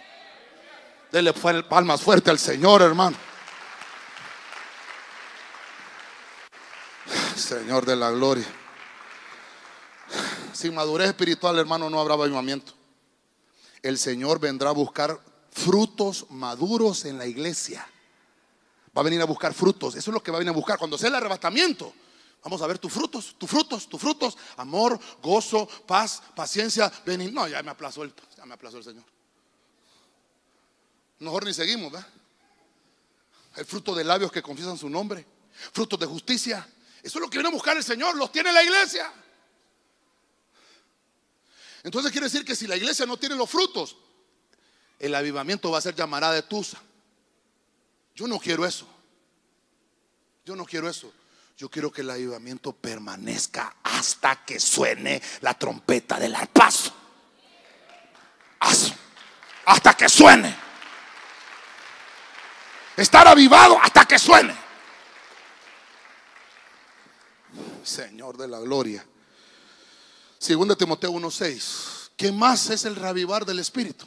Dele palmas fuerte al Señor, hermano. Señor de la gloria. Sin madurez espiritual, hermano, no habrá avivamiento. El Señor vendrá a buscar frutos maduros en la iglesia. Va a venir a buscar frutos. Eso es lo que va a venir a buscar. Cuando sea el arrebatamiento, vamos a ver tus frutos, tus frutos, tus frutos. Amor, gozo, paz, paciencia. Venir. No, ya me aplazó el, ya me aplazó el Señor. Mejor ni seguimos, ¿verdad? El fruto de labios que confiesan su nombre. Frutos de justicia. Eso es lo que viene a buscar el Señor, los tiene la iglesia. Entonces quiere decir que si la iglesia no tiene los frutos, el avivamiento va a ser llamará de Tusa. Yo no quiero eso. Yo no quiero eso. Yo quiero que el avivamiento permanezca hasta que suene la trompeta del arpazo. Hasta que suene. Estar avivado hasta que suene. Señor de la gloria. Según de Timoteo 1:6. ¿Qué más es el reavivar del Espíritu?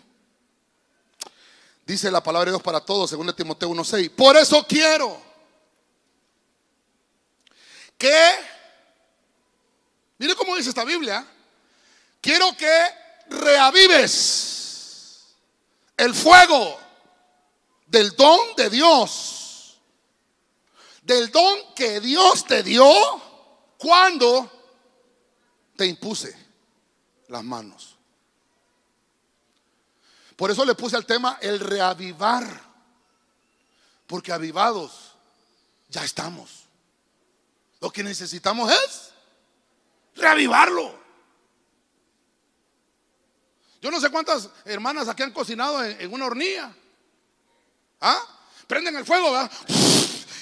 Dice la palabra de Dios para todos, según de Timoteo 1:6. Por eso quiero que, mire cómo dice esta Biblia, quiero que reavives el fuego del don de Dios, del don que Dios te dio cuando te impuse las manos. Por eso le puse al tema el reavivar, porque avivados ya estamos. Lo que necesitamos es reavivarlo. Yo no sé cuántas hermanas aquí han cocinado en, una hornilla. ¿Ah? Prenden el fuego, ¿verdad?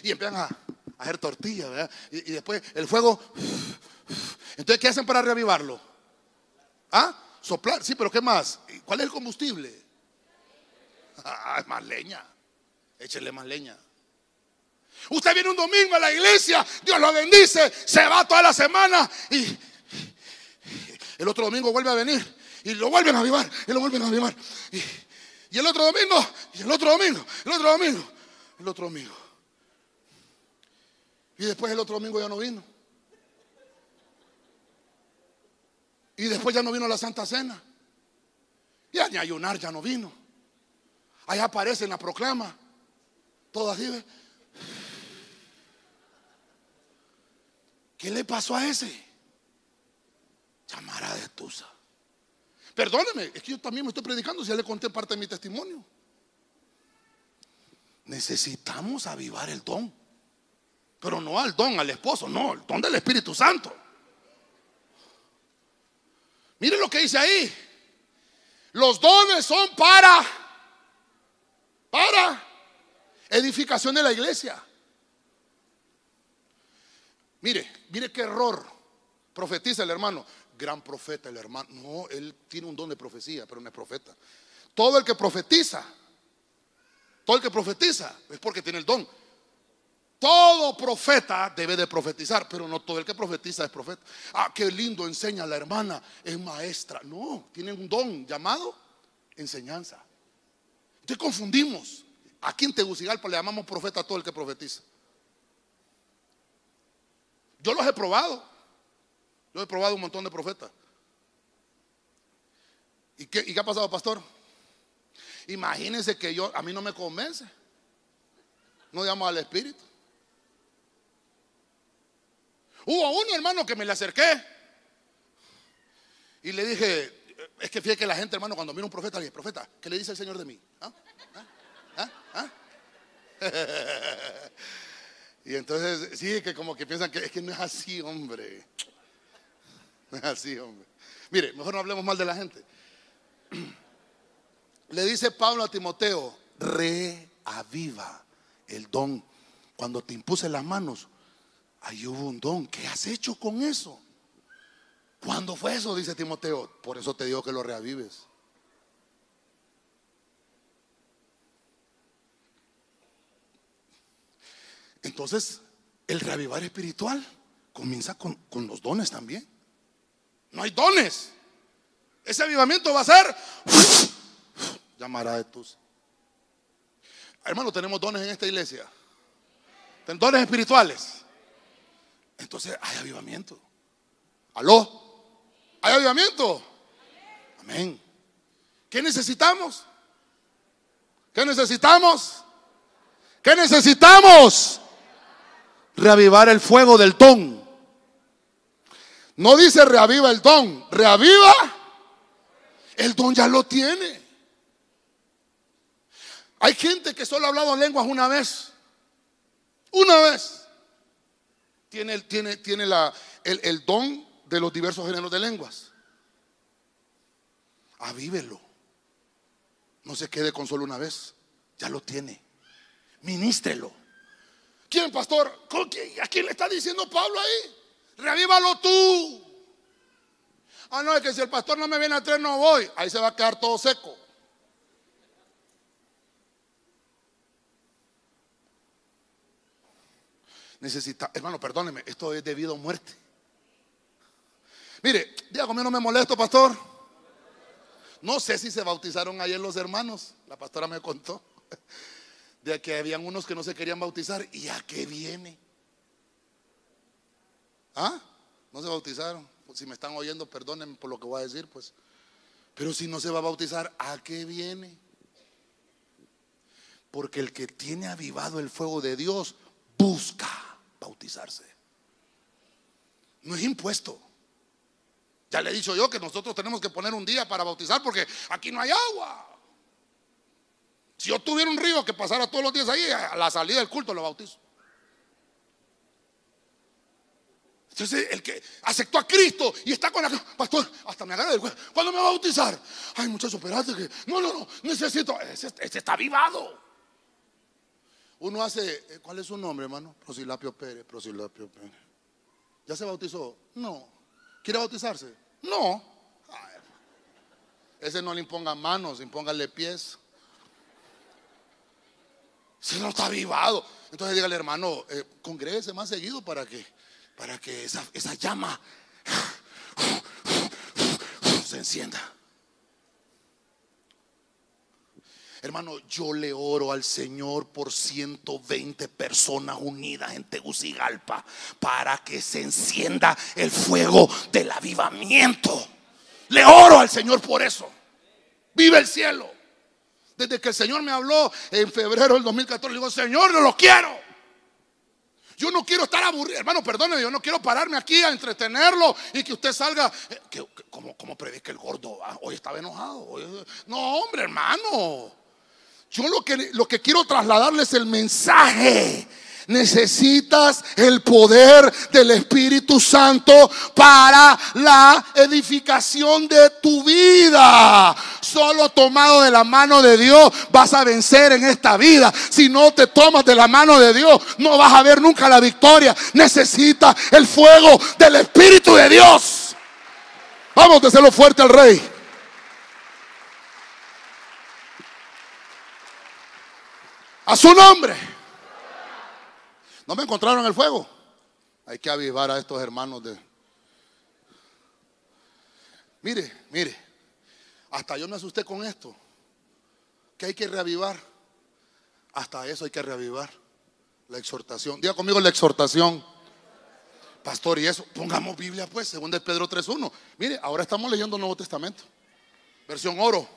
Y empiezan a, hacer tortillas, ¿verdad? Y, después el fuego. Entonces, ¿qué hacen para reavivarlo? ¿Ah? Soplar, sí, pero ¿qué más? ¿Cuál es el combustible? Ah, más leña. Échele más leña. Usted viene un domingo a la iglesia, Dios lo bendice, se va toda la semana y el otro domingo vuelve a venir y lo vuelven a avivar y lo vuelven a avivar. Y el otro domingo, y el otro domingo, el otro domingo, el otro domingo. Y después el otro domingo ya no vino. Y después ya no vino la Santa Cena. Y a ni ayunar ya no vino. Ahí aparece en la proclama. Todo así. ¿Qué le pasó a ese? Llamara de Tusa. Perdóneme, es que yo también me estoy predicando, si ya le conté parte de mi testimonio. Necesitamos avivar el don. Pero no al don, al esposo, no, el don del Espíritu Santo. Miren lo que dice ahí. Los dones son para, para edificación de la iglesia. Mire, mire qué error. Profetiza el hermano. Gran profeta el hermano. No, él tiene un don de profecía, pero no es profeta. Todo el que profetiza, todo el que profetiza es porque tiene el don. Todo profeta debe de profetizar, pero no todo el que profetiza es profeta. Ah, qué lindo enseña la hermana, es maestra. No, tiene un don llamado enseñanza. Entonces confundimos. Aquí en Tegucigalpa le llamamos profeta a todo el que profetiza. Yo los he probado. Yo he probado un montón de profetas. ¿Y qué, ¿Y qué ha pasado, pastor? Imagínense que yo, a mí no me convence. No llamo al Espíritu. Hubo uno, hermano, que me le acerqué. Y le dije, es que fíjate que la gente, hermano, cuando mira un profeta, le dice, profeta, ¿qué le dice el Señor de mí? ¿Ah? ¿Ah? ¿Ah? [LAUGHS] Y entonces, sí, que como que piensan que es que no es así, hombre. [LAUGHS] Así, hombre. Mire, mejor no hablemos mal de la gente. [CLEARS THROAT] Le dice Pablo a Timoteo, reaviva el don. Cuando te impuse las manos, ahí hubo un don. ¿Qué has hecho con eso? ¿Cuándo fue eso? Dice Timoteo. Por eso te digo que lo reavives. Entonces, el reavivar espiritual comienza con, los dones también. No hay dones. Ese avivamiento va a ser llamará de tus. Hermano, tenemos dones en esta iglesia. Tenemos dones espirituales. Entonces hay avivamiento. ¿Aló? ¿Hay avivamiento? Amén. ¿Qué necesitamos? ¿Qué necesitamos? ¿Qué necesitamos? reavivar el fuego del don. No dice reaviva el don, reaviva el don ya lo tiene. Hay gente que solo ha hablado lenguas una vez. Una vez. Tiene, tiene, tiene la, el, el don de los diversos géneros de lenguas. Avívelo. No se quede con solo una vez. Ya lo tiene. Ministrelo. ¿Quién, pastor? ¿A quién le está diciendo Pablo ahí? Revívalo tú. Ah, no, es que si el pastor no me viene a traer, no voy. Ahí se va a quedar todo seco. Necesita, hermano, perdóneme, esto es debido a muerte. Mire, diga conmigo, no me molesto, pastor. No sé si se bautizaron ayer los hermanos. La pastora me contó de que habían unos que no se querían bautizar. ¿Y a qué viene? ¿Ah? No se bautizaron. Si me están oyendo, perdónenme por lo que voy a decir, pues. Pero si no se va a bautizar, ¿a qué viene? Porque el que tiene avivado el fuego de Dios busca bautizarse. No es impuesto. Ya le he dicho yo que nosotros tenemos que poner un día para bautizar porque aquí no hay agua. Si yo tuviera un río que pasara todos los días ahí, a la salida del culto lo bautizo. Entonces, el que aceptó a Cristo y está con la. Pastor, hasta me agarra. ¿Cuándo me va a bautizar? Ay, muchacho, espérate que. No, no, no, necesito. Ese, está vivado. Uno hace. Eh, ¿Cuál es su nombre, hermano? Prosilapio Pérez. Prosilapio Pérez. ¿Ya se bautizó? No. ¿Quiere bautizarse? No. ese no le imponga manos, impóngale pies. Si no está avivado. Entonces dígale, hermano, eh, más seguido para que, para que esa, esa llama se encienda. Hermano, yo le oro al Señor por 120 personas unidas en Tegucigalpa para que se encienda el fuego del avivamiento. Le oro al Señor por eso. Vive el cielo. Desde que el Señor me habló en febrero del 2014, le digo, Señor, no lo quiero. Yo no quiero estar aburrido, hermano, perdóneme, yo no quiero pararme aquí a entretenerlo y que usted salga, eh, como, como predica el gordo, ah, hoy estaba enojado. no, hombre, hermano. Yo lo que, lo que quiero trasladarles el mensaje. Necesitas el poder del Espíritu Santo para la edificación de tu vida. Solo tomado de la mano de Dios vas a vencer en esta vida. Si no te tomas de la mano de Dios, no vas a ver nunca la victoria. Necesitas el fuego del Espíritu de Dios. Vamos a hacerlo fuerte al Rey. A su nombre. ¿No me encontraron el fuego? Hay que avivar a estos hermanos de... Mire, mire, hasta yo me asusté con esto. Que hay que reavivar. Hasta eso hay que reavivar. La exhortación. Diga conmigo la exhortación. Pastor, y eso, pongamos Biblia pues, según de Pedro 3.1. Mire, ahora estamos leyendo el Nuevo Testamento. Versión oro.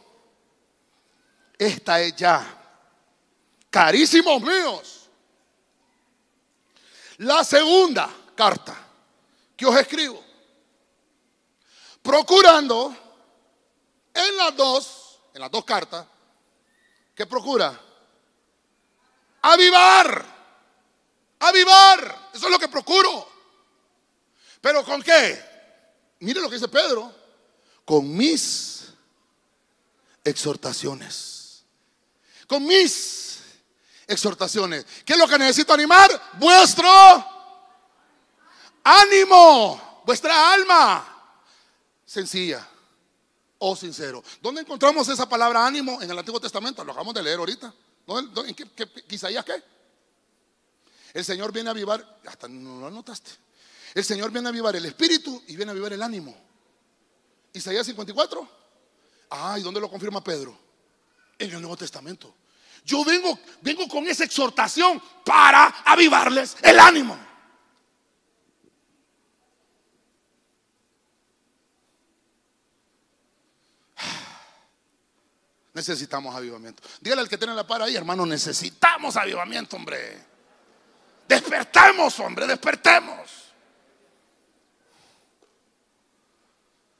Esta es ya carísimos míos. La segunda carta que os escribo, procurando en las dos, en las dos cartas, que procura avivar, avivar, eso es lo que procuro. Pero ¿con qué? Mire lo que dice Pedro, con mis exhortaciones, con mis exhortaciones. ¿Qué es lo que necesito animar? Vuestro ánimo, vuestra alma. Sencilla o sincero. ¿Dónde encontramos esa palabra ánimo? En el Antiguo Testamento. Lo acabamos de leer ahorita. ¿En qué, qué, Isaías qué? El Señor viene a avivar, hasta no lo anotaste. El Señor viene a avivar el espíritu y viene a avivar el ánimo. Isaías 54. Ah, ¿y dónde lo confirma Pedro? En el Nuevo Testamento. Yo vengo, vengo con esa exhortación para avivarles el ánimo. [SIGHS] Necesitamos avivamiento. Dígale al que tiene la par ahí, hermano, necesitamos avivamiento, hombre. Despertemos, hombre, despertemos.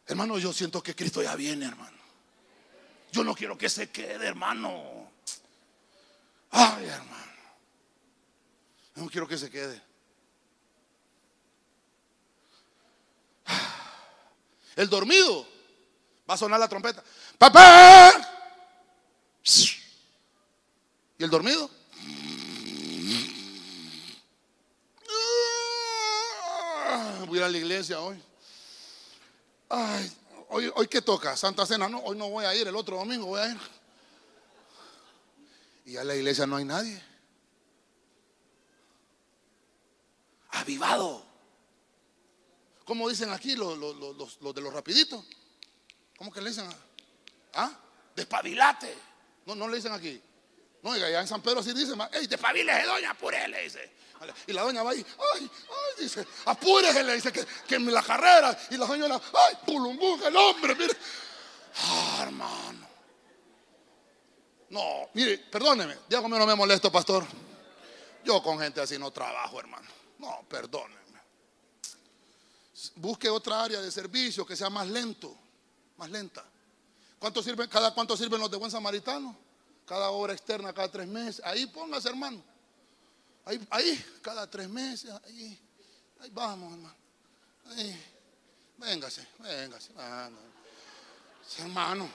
Hermano, yo siento que Cristo ya viene, hermano. Yo no quiero que se quede, hermano. Ay, hermano. No quiero que se quede. El dormido va a sonar la trompeta. ¡Papá! ¿Y el dormido? Voy a la iglesia hoy. Ay, hoy, hoy qué toca? Santa Cena. No, hoy no voy a ir, el otro domingo voy a ir. Y a la iglesia no hay nadie. Avivado. ¿Cómo dicen aquí los, de los rapiditos? ¿Cómo que le dicen? ¿Ah? Despabilate. No, no le dicen aquí. No, allá en San Pedro así dice, ¡ey, despabile, doña, apúrele! Dice. Y la doña va ahí, ¡ay, ay! Dice, apúrese, le dice que, que en la carrera. Y la doña, ¡ay, pulumbú, el hombre! Mire. Ah, hermano. No, mire, perdóneme, Diego no me molesto, pastor. Yo con gente así no trabajo, hermano. No, perdóneme. Busque otra área de servicio que sea más lento, más lenta. ¿Cuánto sirven, cada cuánto sirven los de buen samaritano? Cada hora externa, cada tres meses. Ahí póngase, hermano. Ahí, ahí, cada tres meses, ahí, ahí vamos, hermano. Ahí. Véngase, véngase. Hermano,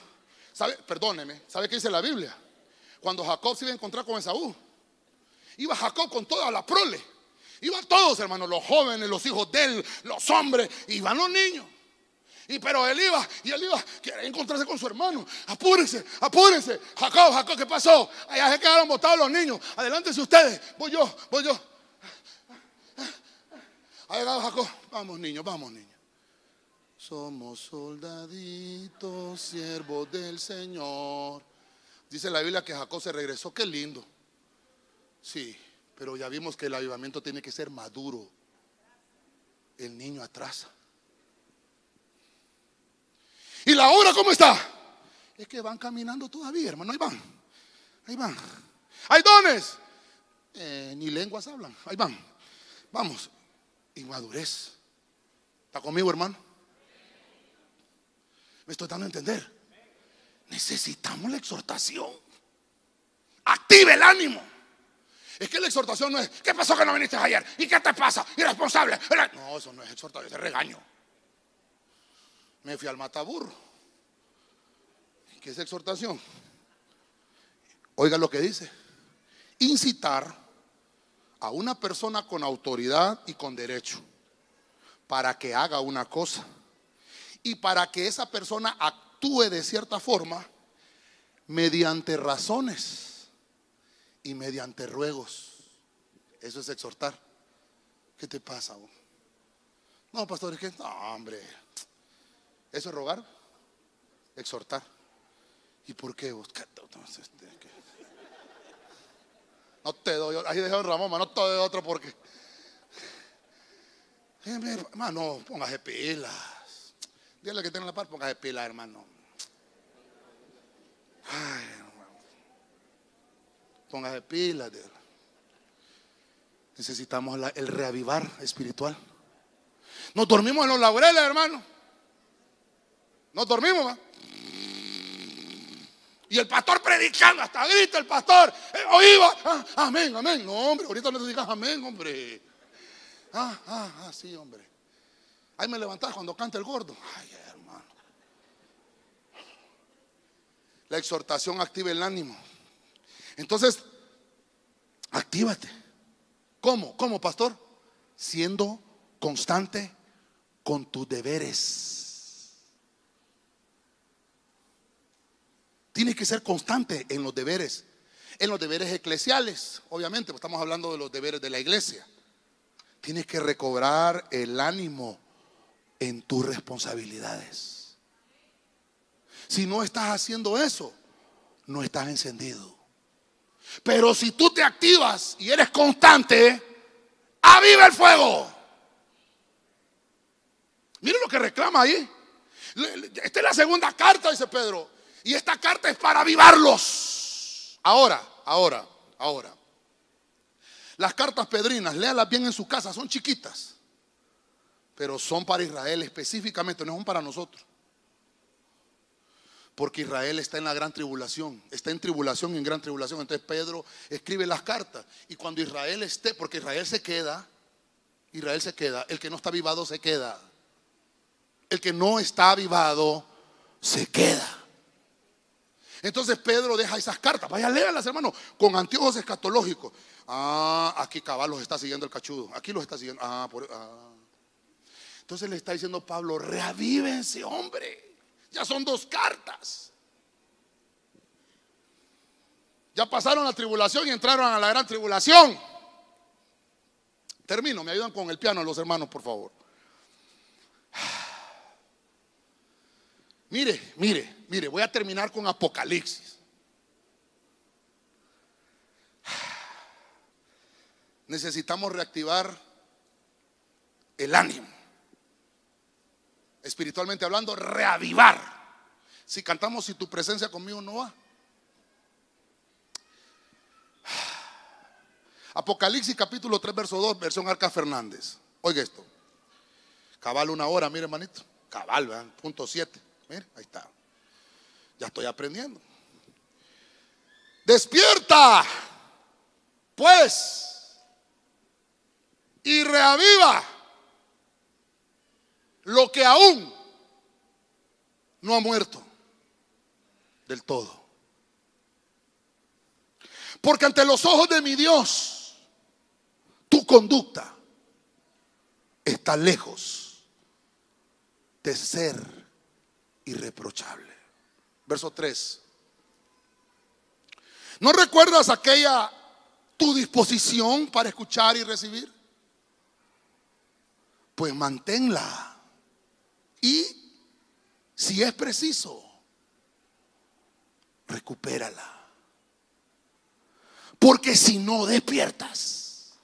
¿sabe? Perdóneme, ¿sabe qué dice la Biblia? Cuando Jacob se iba a encontrar con Esaú, iba Jacob con toda la prole. Iban todos, hermanos, los jóvenes, los hijos de él, los hombres, iban los niños. Y pero él iba, y él iba, quería encontrarse con su hermano. Apúrense, apúrense. Jacob, Jacob, ¿qué pasó? Allá se quedaron botados los niños. Adelántense ustedes. Voy yo, voy yo. Ha llegado Jacob. Vamos, niños, vamos, niños. Somos soldaditos, siervos del Señor. Dice la Biblia que Jacob se regresó. Qué lindo. Sí, pero ya vimos que el avivamiento tiene que ser maduro. El niño atrasa. ¿Y la hora cómo está? Es que van caminando todavía, hermano. Ahí van. Ahí van. Hay dones. Eh, ni lenguas hablan. Ahí van. Vamos. Inmadurez. ¿Está conmigo, hermano? Me estoy dando a entender. Necesitamos la exhortación. Active el ánimo. Es que la exhortación no es, ¿qué pasó que no viniste ayer? ¿Y qué te pasa? Irresponsable. No, eso no es exhortación, es regaño. Me fui al mataburro. ¿Qué es exhortación? Oiga lo que dice. Incitar a una persona con autoridad y con derecho para que haga una cosa y para que esa persona actúe de cierta forma mediante razones y mediante ruegos. Eso es exhortar. ¿Qué te pasa? No, pastor, es que, no, hombre. ¿Eso es rogar? Exhortar. ¿Y por qué vos? No te doy, ahí dejó Ramón, no te doy otro porque. Hermano, póngase pilas. Dígale que tiene la par, póngase pilas, hermano. Ay, hermano. Póngase pilas. Necesitamos el reavivar espiritual. Nos dormimos en los laureles, hermano. No dormimos, ¿va? Y el pastor predicando, hasta grita el pastor, eh, oíba, ah, amén, amén. No, hombre, ahorita no te digas amén, hombre. Ah, ah, ah, sí, hombre. Ahí me levantás cuando canta el gordo. Ay, hermano. La exhortación activa el ánimo. Entonces, actívate. ¿Cómo? ¿Cómo, pastor? Siendo constante con tus deberes. Tienes que ser constante en los deberes, en los deberes eclesiales, obviamente, pues estamos hablando de los deberes de la iglesia. Tienes que recobrar el ánimo en tus responsabilidades. Si no estás haciendo eso, no estás encendido. Pero si tú te activas y eres constante, aviva el fuego. Mire lo que reclama ahí. Esta es la segunda carta, dice Pedro. Y esta carta es para avivarlos. Ahora, ahora, ahora. Las cartas pedrinas, léalas bien en su casa, son chiquitas. Pero son para Israel específicamente, no son para nosotros. Porque Israel está en la gran tribulación, está en tribulación y en gran tribulación. Entonces Pedro escribe las cartas. Y cuando Israel esté, porque Israel se queda, Israel se queda, el que no está avivado se queda. El que no está avivado se queda. Entonces Pedro deja esas cartas. Vaya, léalas, hermano, con anteojos escatológicos. Ah, aquí cabal los está siguiendo el cachudo. Aquí los está siguiendo. Ah, por, ah. Entonces le está diciendo Pablo, reavívense, hombre. Ya son dos cartas. Ya pasaron la tribulación y entraron a la gran tribulación. Termino, me ayudan con el piano los hermanos, por favor. [SIGHS] Mire, mire, mire, voy a terminar con Apocalipsis. [SIGHS] Necesitamos reactivar el ánimo. Espiritualmente hablando, reavivar. Si cantamos, si tu presencia conmigo no va. Apocalipsis capítulo 3, verso 2, versión Arca Fernández. Oiga esto. Cabal una hora, mire hermanito. Cabal, ¿verdad? punto 7. Mire, ahí está. Ya estoy aprendiendo. Despierta, pues, y reaviva lo que aún no ha muerto del todo. Porque ante los ojos de mi Dios, tu conducta está lejos de ser irreprochable. Verso 3. ¿No recuerdas aquella tu disposición para escuchar y recibir? Pues manténla. Y si es preciso, recupérala. Porque si no despiertas,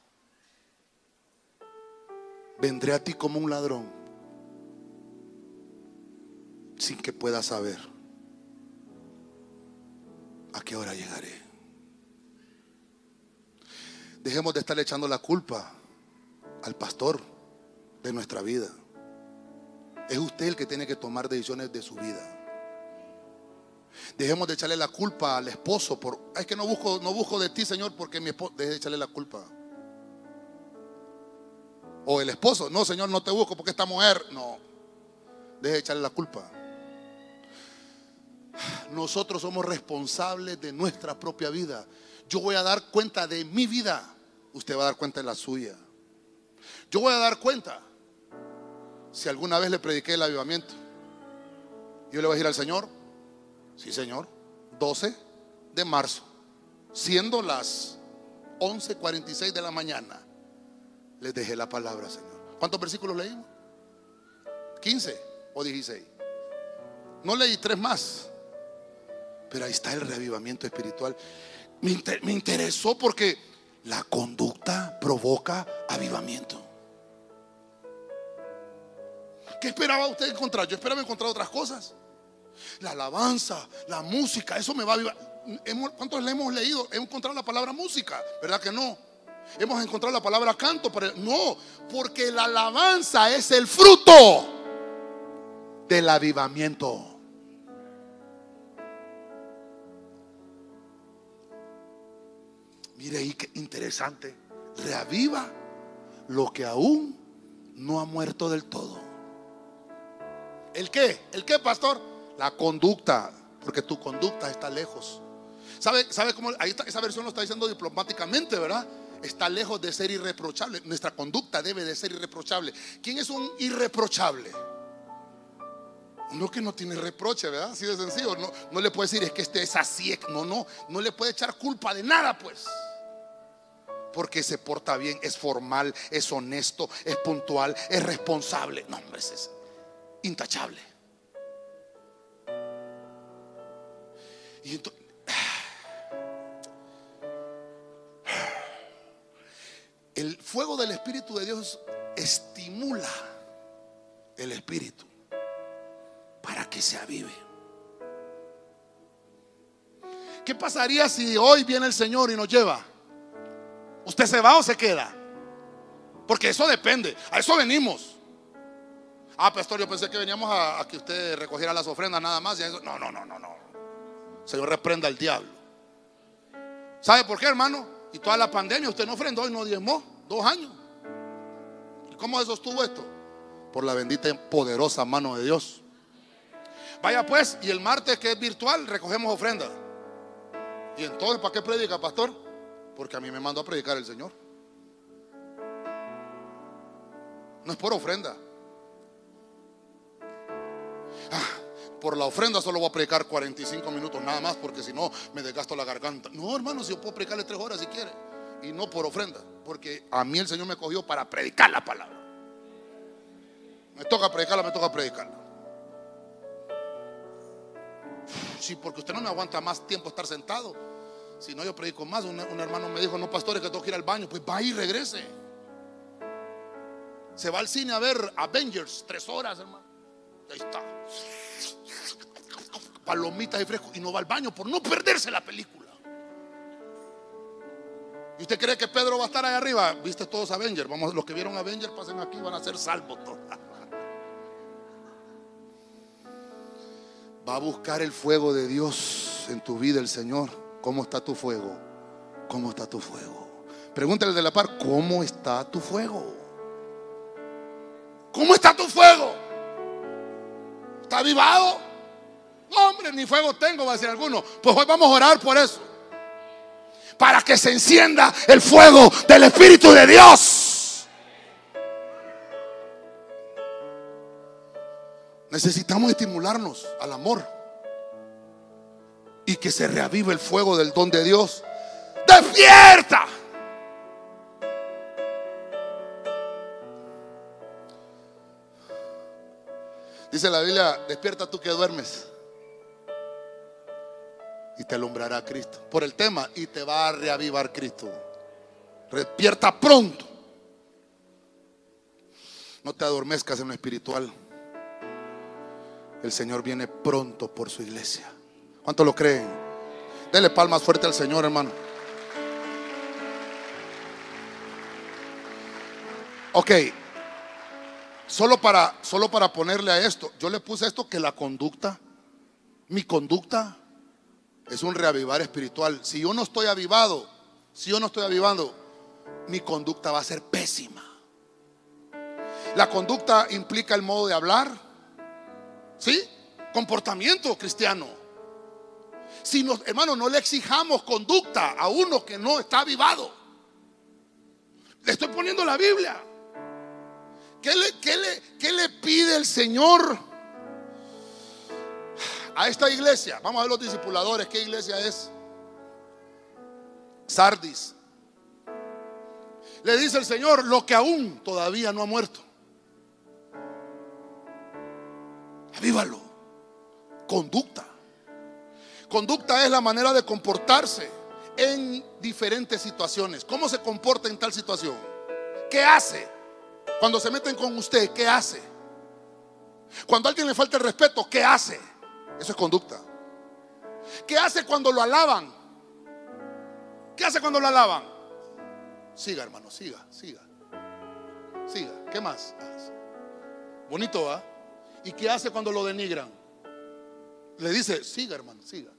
vendré a ti como un ladrón sin que pueda saber a qué hora llegaré. Dejemos de estar echando la culpa al pastor de nuestra vida. Es usted el que tiene que tomar decisiones de su vida. Dejemos de echarle la culpa al esposo por es que no busco no busco de ti, Señor, porque mi esposo deje de echarle la culpa. O el esposo, no, Señor, no te busco porque esta mujer, no. Deje de echarle la culpa. Nosotros somos responsables de nuestra propia vida. Yo voy a dar cuenta de mi vida. Usted va a dar cuenta de la suya. Yo voy a dar cuenta si alguna vez le prediqué el avivamiento. Yo le voy a decir al Señor, sí Señor, 12 de marzo, siendo las 11:46 de la mañana, les dejé la palabra, Señor. ¿Cuántos versículos leímos? 15 o 16. No leí tres más. Pero ahí está el reavivamiento espiritual. Me, interesó porque la conducta provoca avivamiento. ¿Qué esperaba usted encontrar? Yo esperaba encontrar otras cosas. La alabanza, la música, eso me va a avivar. ¿Cuántos le hemos leído? Hemos encontrado la palabra música, ¿verdad que no? Hemos encontrado la palabra canto, pero no, porque la alabanza es el fruto del avivamiento. Mire ahí qué interesante. Reaviva lo que aún no ha muerto del todo. ¿El qué? ¿El qué, pastor? La conducta, porque tu conducta está lejos. ¿Sabe, sabe cómo? Ahí está, esa versión lo está diciendo diplomáticamente, ¿verdad? Está lejos de ser irreprochable. Nuestra conducta debe de ser irreprochable. ¿Quién es un irreprochable? Uno que no tiene reproche, ¿verdad? Así de sencillo. No, no le puede decir es que este es así. No, no, no le puede echar culpa de nada, pues porque se porta bien, es formal, es honesto, es puntual, es responsable. No, hombre, es intachable. Y entonces, el fuego del Espíritu de Dios estimula el Espíritu para que se avive. ¿Qué pasaría si hoy viene el Señor y nos lleva? ¿Usted se va o se queda? Porque eso depende. A eso venimos. Ah, pastor, yo pensé que veníamos a, que usted recogiera las ofrendas nada más. Y. No, no, no, no, no. Señor, reprenda al diablo. ¿Sabe por qué, hermano? Y toda la pandemia usted no ofrendó y no diezmó. Dos años. ¿Y cómo sostuvo esto? Por la bendita y poderosa mano de Dios. Vaya pues, y el martes que es virtual, recogemos ofrenda. ¿Y entonces para qué predica, pastor? Porque a mí me mandó a predicar el Señor. No es por ofrenda. Ah, por la ofrenda solo voy a predicar 45 minutos nada más porque si no me desgasto la garganta. No, hermano, si yo puedo predicarle tres horas si quiere. Y no por ofrenda, porque a mí el Señor me cogió para predicar la palabra. Me toca predicarla, me toca predicarla. Sí, porque usted no me aguanta más tiempo estar sentado. Si no, yo predico más. Un, hermano me dijo, no, pastores, que tengo que ir al baño. Pues va y regrese. Se va al cine a ver Avengers, tres horas, hermano. Ahí está. Palomitas y fresco. Y no va al baño por no perderse la película. ¿Y usted cree que Pedro va a estar ahí arriba? ¿Viste todos Avengers? Vamos, los que vieron Avengers pasen aquí, van a ser salvos. Va a buscar el fuego de Dios en tu vida el Señor. ¿Cómo está tu fuego? ¿Cómo está tu fuego? Pregúntale de la par, ¿cómo está tu fuego? ¿Cómo está tu fuego? ¿Está avivado? hombre, ni fuego tengo, va a decir alguno. Pues hoy vamos a orar por eso. Para que se encienda el fuego del Espíritu de Dios. Necesitamos estimularnos al amor. Y que se reavive el fuego del don de Dios. Despierta. Dice la Biblia, despierta tú que duermes. Y te alumbrará Cristo. Por el tema, y te va a reavivar Cristo. Despierta pronto. No te adormezcas en lo espiritual. El Señor viene pronto por su iglesia. ¿Cuánto lo creen? Dele palmas fuerte al Señor, hermano. Ok, Solo para, solo para ponerle a esto, yo le puse esto que la conducta, mi conducta es un reavivar espiritual. Si yo no estoy avivado, si yo no estoy avivando, mi conducta va a ser pésima. La conducta implica el modo de hablar, ¿sí? Comportamiento cristiano. Si nos, hermano, no le exijamos conducta a uno que no está avivado. Le estoy poniendo la Biblia. ¿Qué le, le, pide el Señor a esta iglesia? Vamos a ver los discipuladores. ¿Qué iglesia es? Sardis. Le dice el Señor lo que aún todavía no ha muerto. Avívalo. Conducta. Conducta es la manera de comportarse en diferentes situaciones. ¿Cómo se comporta en tal situación? ¿Qué hace? Cuando se meten con usted, ¿qué hace? Cuando a alguien le falta el respeto, ¿qué hace? Eso es conducta. ¿Qué hace cuando lo alaban? ¿Qué hace cuando lo alaban? Siga, hermano, siga, siga. Siga. ¿Qué más? Bonito, ¿va? ¿Y qué hace cuando lo denigran? Le dice, siga, hermano, siga.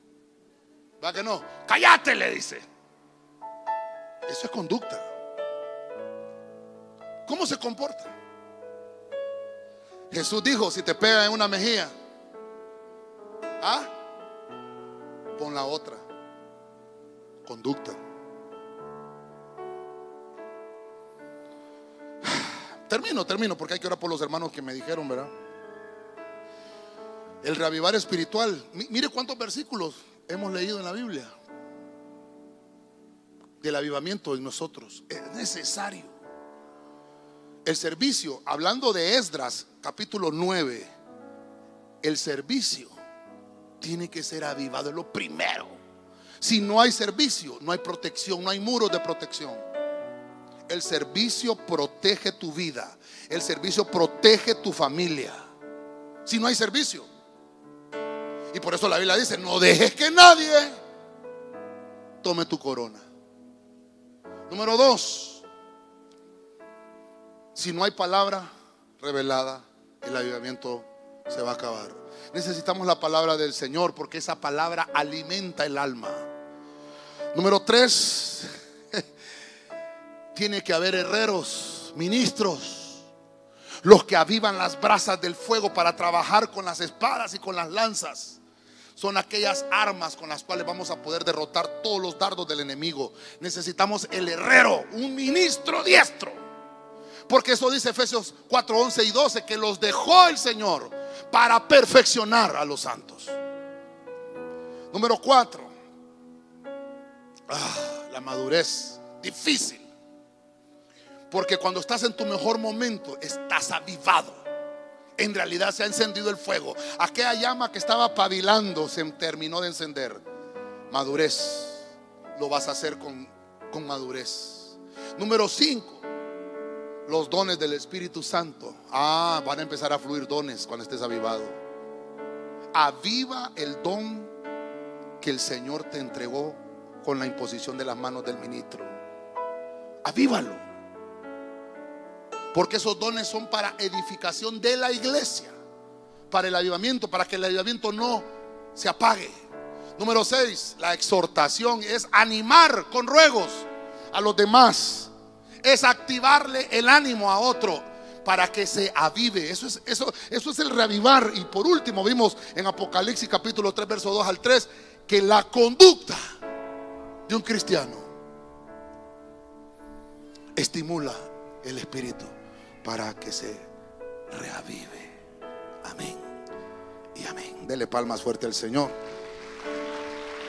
¿Va que no? Cállate, le dice. Eso es conducta. ¿Cómo se comporta? Jesús dijo, si te pega en una mejilla, ¿ah? Pon la otra. Conducta. [SIGHS] Termino, termino, porque hay que orar por los hermanos que me dijeron, ¿verdad? El reavivar espiritual. Mire cuántos versículos hemos leído en la Biblia del avivamiento en nosotros. Es necesario. El servicio, hablando de Esdras, capítulo 9, el servicio tiene que ser avivado, es lo primero. Si no hay servicio, no hay protección, no hay muros de protección. El servicio protege tu vida, el servicio protege tu familia. Si no hay servicio. Y por eso la Biblia dice, no dejes que nadie tome tu corona. Número dos, si no hay palabra revelada, el avivamiento se va a acabar. Necesitamos la palabra del Señor porque esa palabra alimenta el alma. Número tres, [LAUGHS] tiene que haber herreros, ministros, los que avivan las brasas del fuego para trabajar con las espadas y con las lanzas. Son aquellas armas con las cuales vamos a poder derrotar todos los dardos del enemigo. Necesitamos el herrero, un ministro diestro. Porque eso dice Efesios 4, 11 y 12, que los dejó el Señor para perfeccionar a los santos. Número 4. Ah, la madurez. Difícil. Porque cuando estás en tu mejor momento, estás avivado. En realidad se ha encendido el fuego. Aquella llama que estaba pavilando se terminó de encender. Madurez. Lo vas a hacer con, con madurez. Número 5. Los dones del Espíritu Santo. Ah, van a empezar a fluir dones cuando estés avivado. Aviva el don que el Señor te entregó con la imposición de las manos del ministro. Avívalo. Porque esos dones son para edificación de la iglesia, para el avivamiento, para que el avivamiento no se apague. Número 6, la exhortación es animar con ruegos a los demás, es activarle el ánimo a otro para que se avive. Eso es, eso, eso es el reavivar. Y por último, vimos en Apocalipsis capítulo 3, verso 2 al 3, que la conducta de un cristiano estimula el espíritu para que se reavive. Amén y amén. Dele palmas fuerte al Señor.